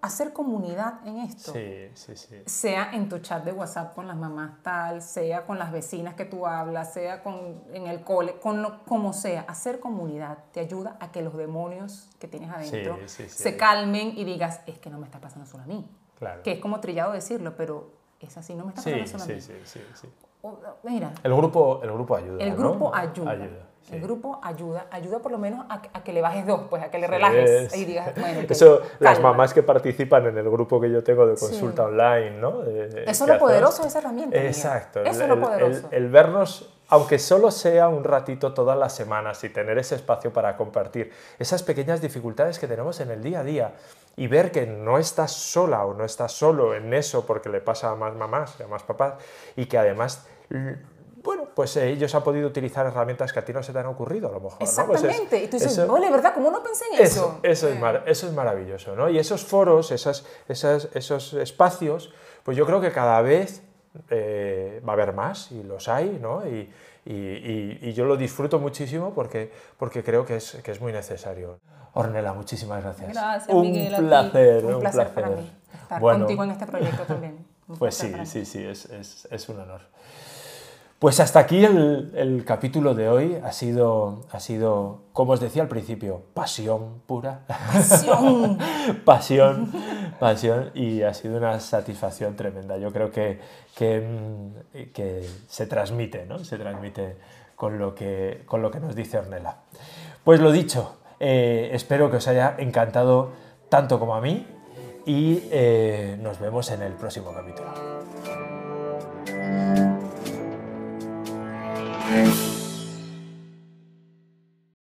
hacer comunidad en esto. Sí, sí, sí. Sea en tu chat de WhatsApp con las mamás tal, sea con las vecinas que tú hablas, sea con, en el cole, con lo- como sea, hacer comunidad te ayuda a que los demonios que tienes adentro sí, sí. se calmen y digas, es que no me está pasando solo a mí. Claro. Que es como trillado decirlo, pero es así, no me está pasando solo a mí. sí, sí, sí. O- mira, El grupo, el grupo ayuda. el ¿no? grupo ayuda. Sí. El grupo ayuda, ayuda por lo menos a, que- a que le bajes dos, pues a que le relajes Sí, y digas, bueno, [LAUGHS] ok, Eso, las mamás que participan en el grupo que yo tengo de Sí. consulta online, ¿no? Eso que es lo poderoso de esa herramienta. Exacto. Eso el, es lo poderoso. el- el vernos, aunque solo sea un ratito todas las semanas y tener ese espacio para compartir esas pequeñas dificultades que tenemos en el día a día y ver que no estás sola o no estás solo en eso porque le pasa a más mamás y a más papás y que además... pues eh, ellos han podido utilizar herramientas que a ti no se te han ocurrido, a lo mejor. ¿no? Pues es- Exactamente. y tú dices, eso- ole, ¿verdad? ¿Cómo no pensé en eso? eso, eso, es mar- eso es maravilloso, ¿no? Y esos foros, esas, esas- esos espacios, pues yo creo que cada vez eh, va a haber más y los hay, ¿no? Y, y- y- y yo lo disfruto muchísimo porque, porque creo que es, que es muy necesario. Ornella, muchísimas gracias. Gracias, un Miguel. Placer, un un placer para mí estar Bueno, contigo en este proyecto también. Un Pues placer sí, sí, sí, es, es- es un honor. Pues hasta aquí el, el capítulo de hoy. Ha sido, ha sido, como os decía al principio, pasión pura. Pasión. [LAUGHS] pasión, pasión y ha sido una satisfacción tremenda. Yo creo que, que, mm, que se transmite, ¿no? Se transmite con lo que, con lo que nos dice Ornella. Pues lo dicho, eh, espero que os haya encantado tanto como a mí y eh, nos vemos en el próximo capítulo. Bye.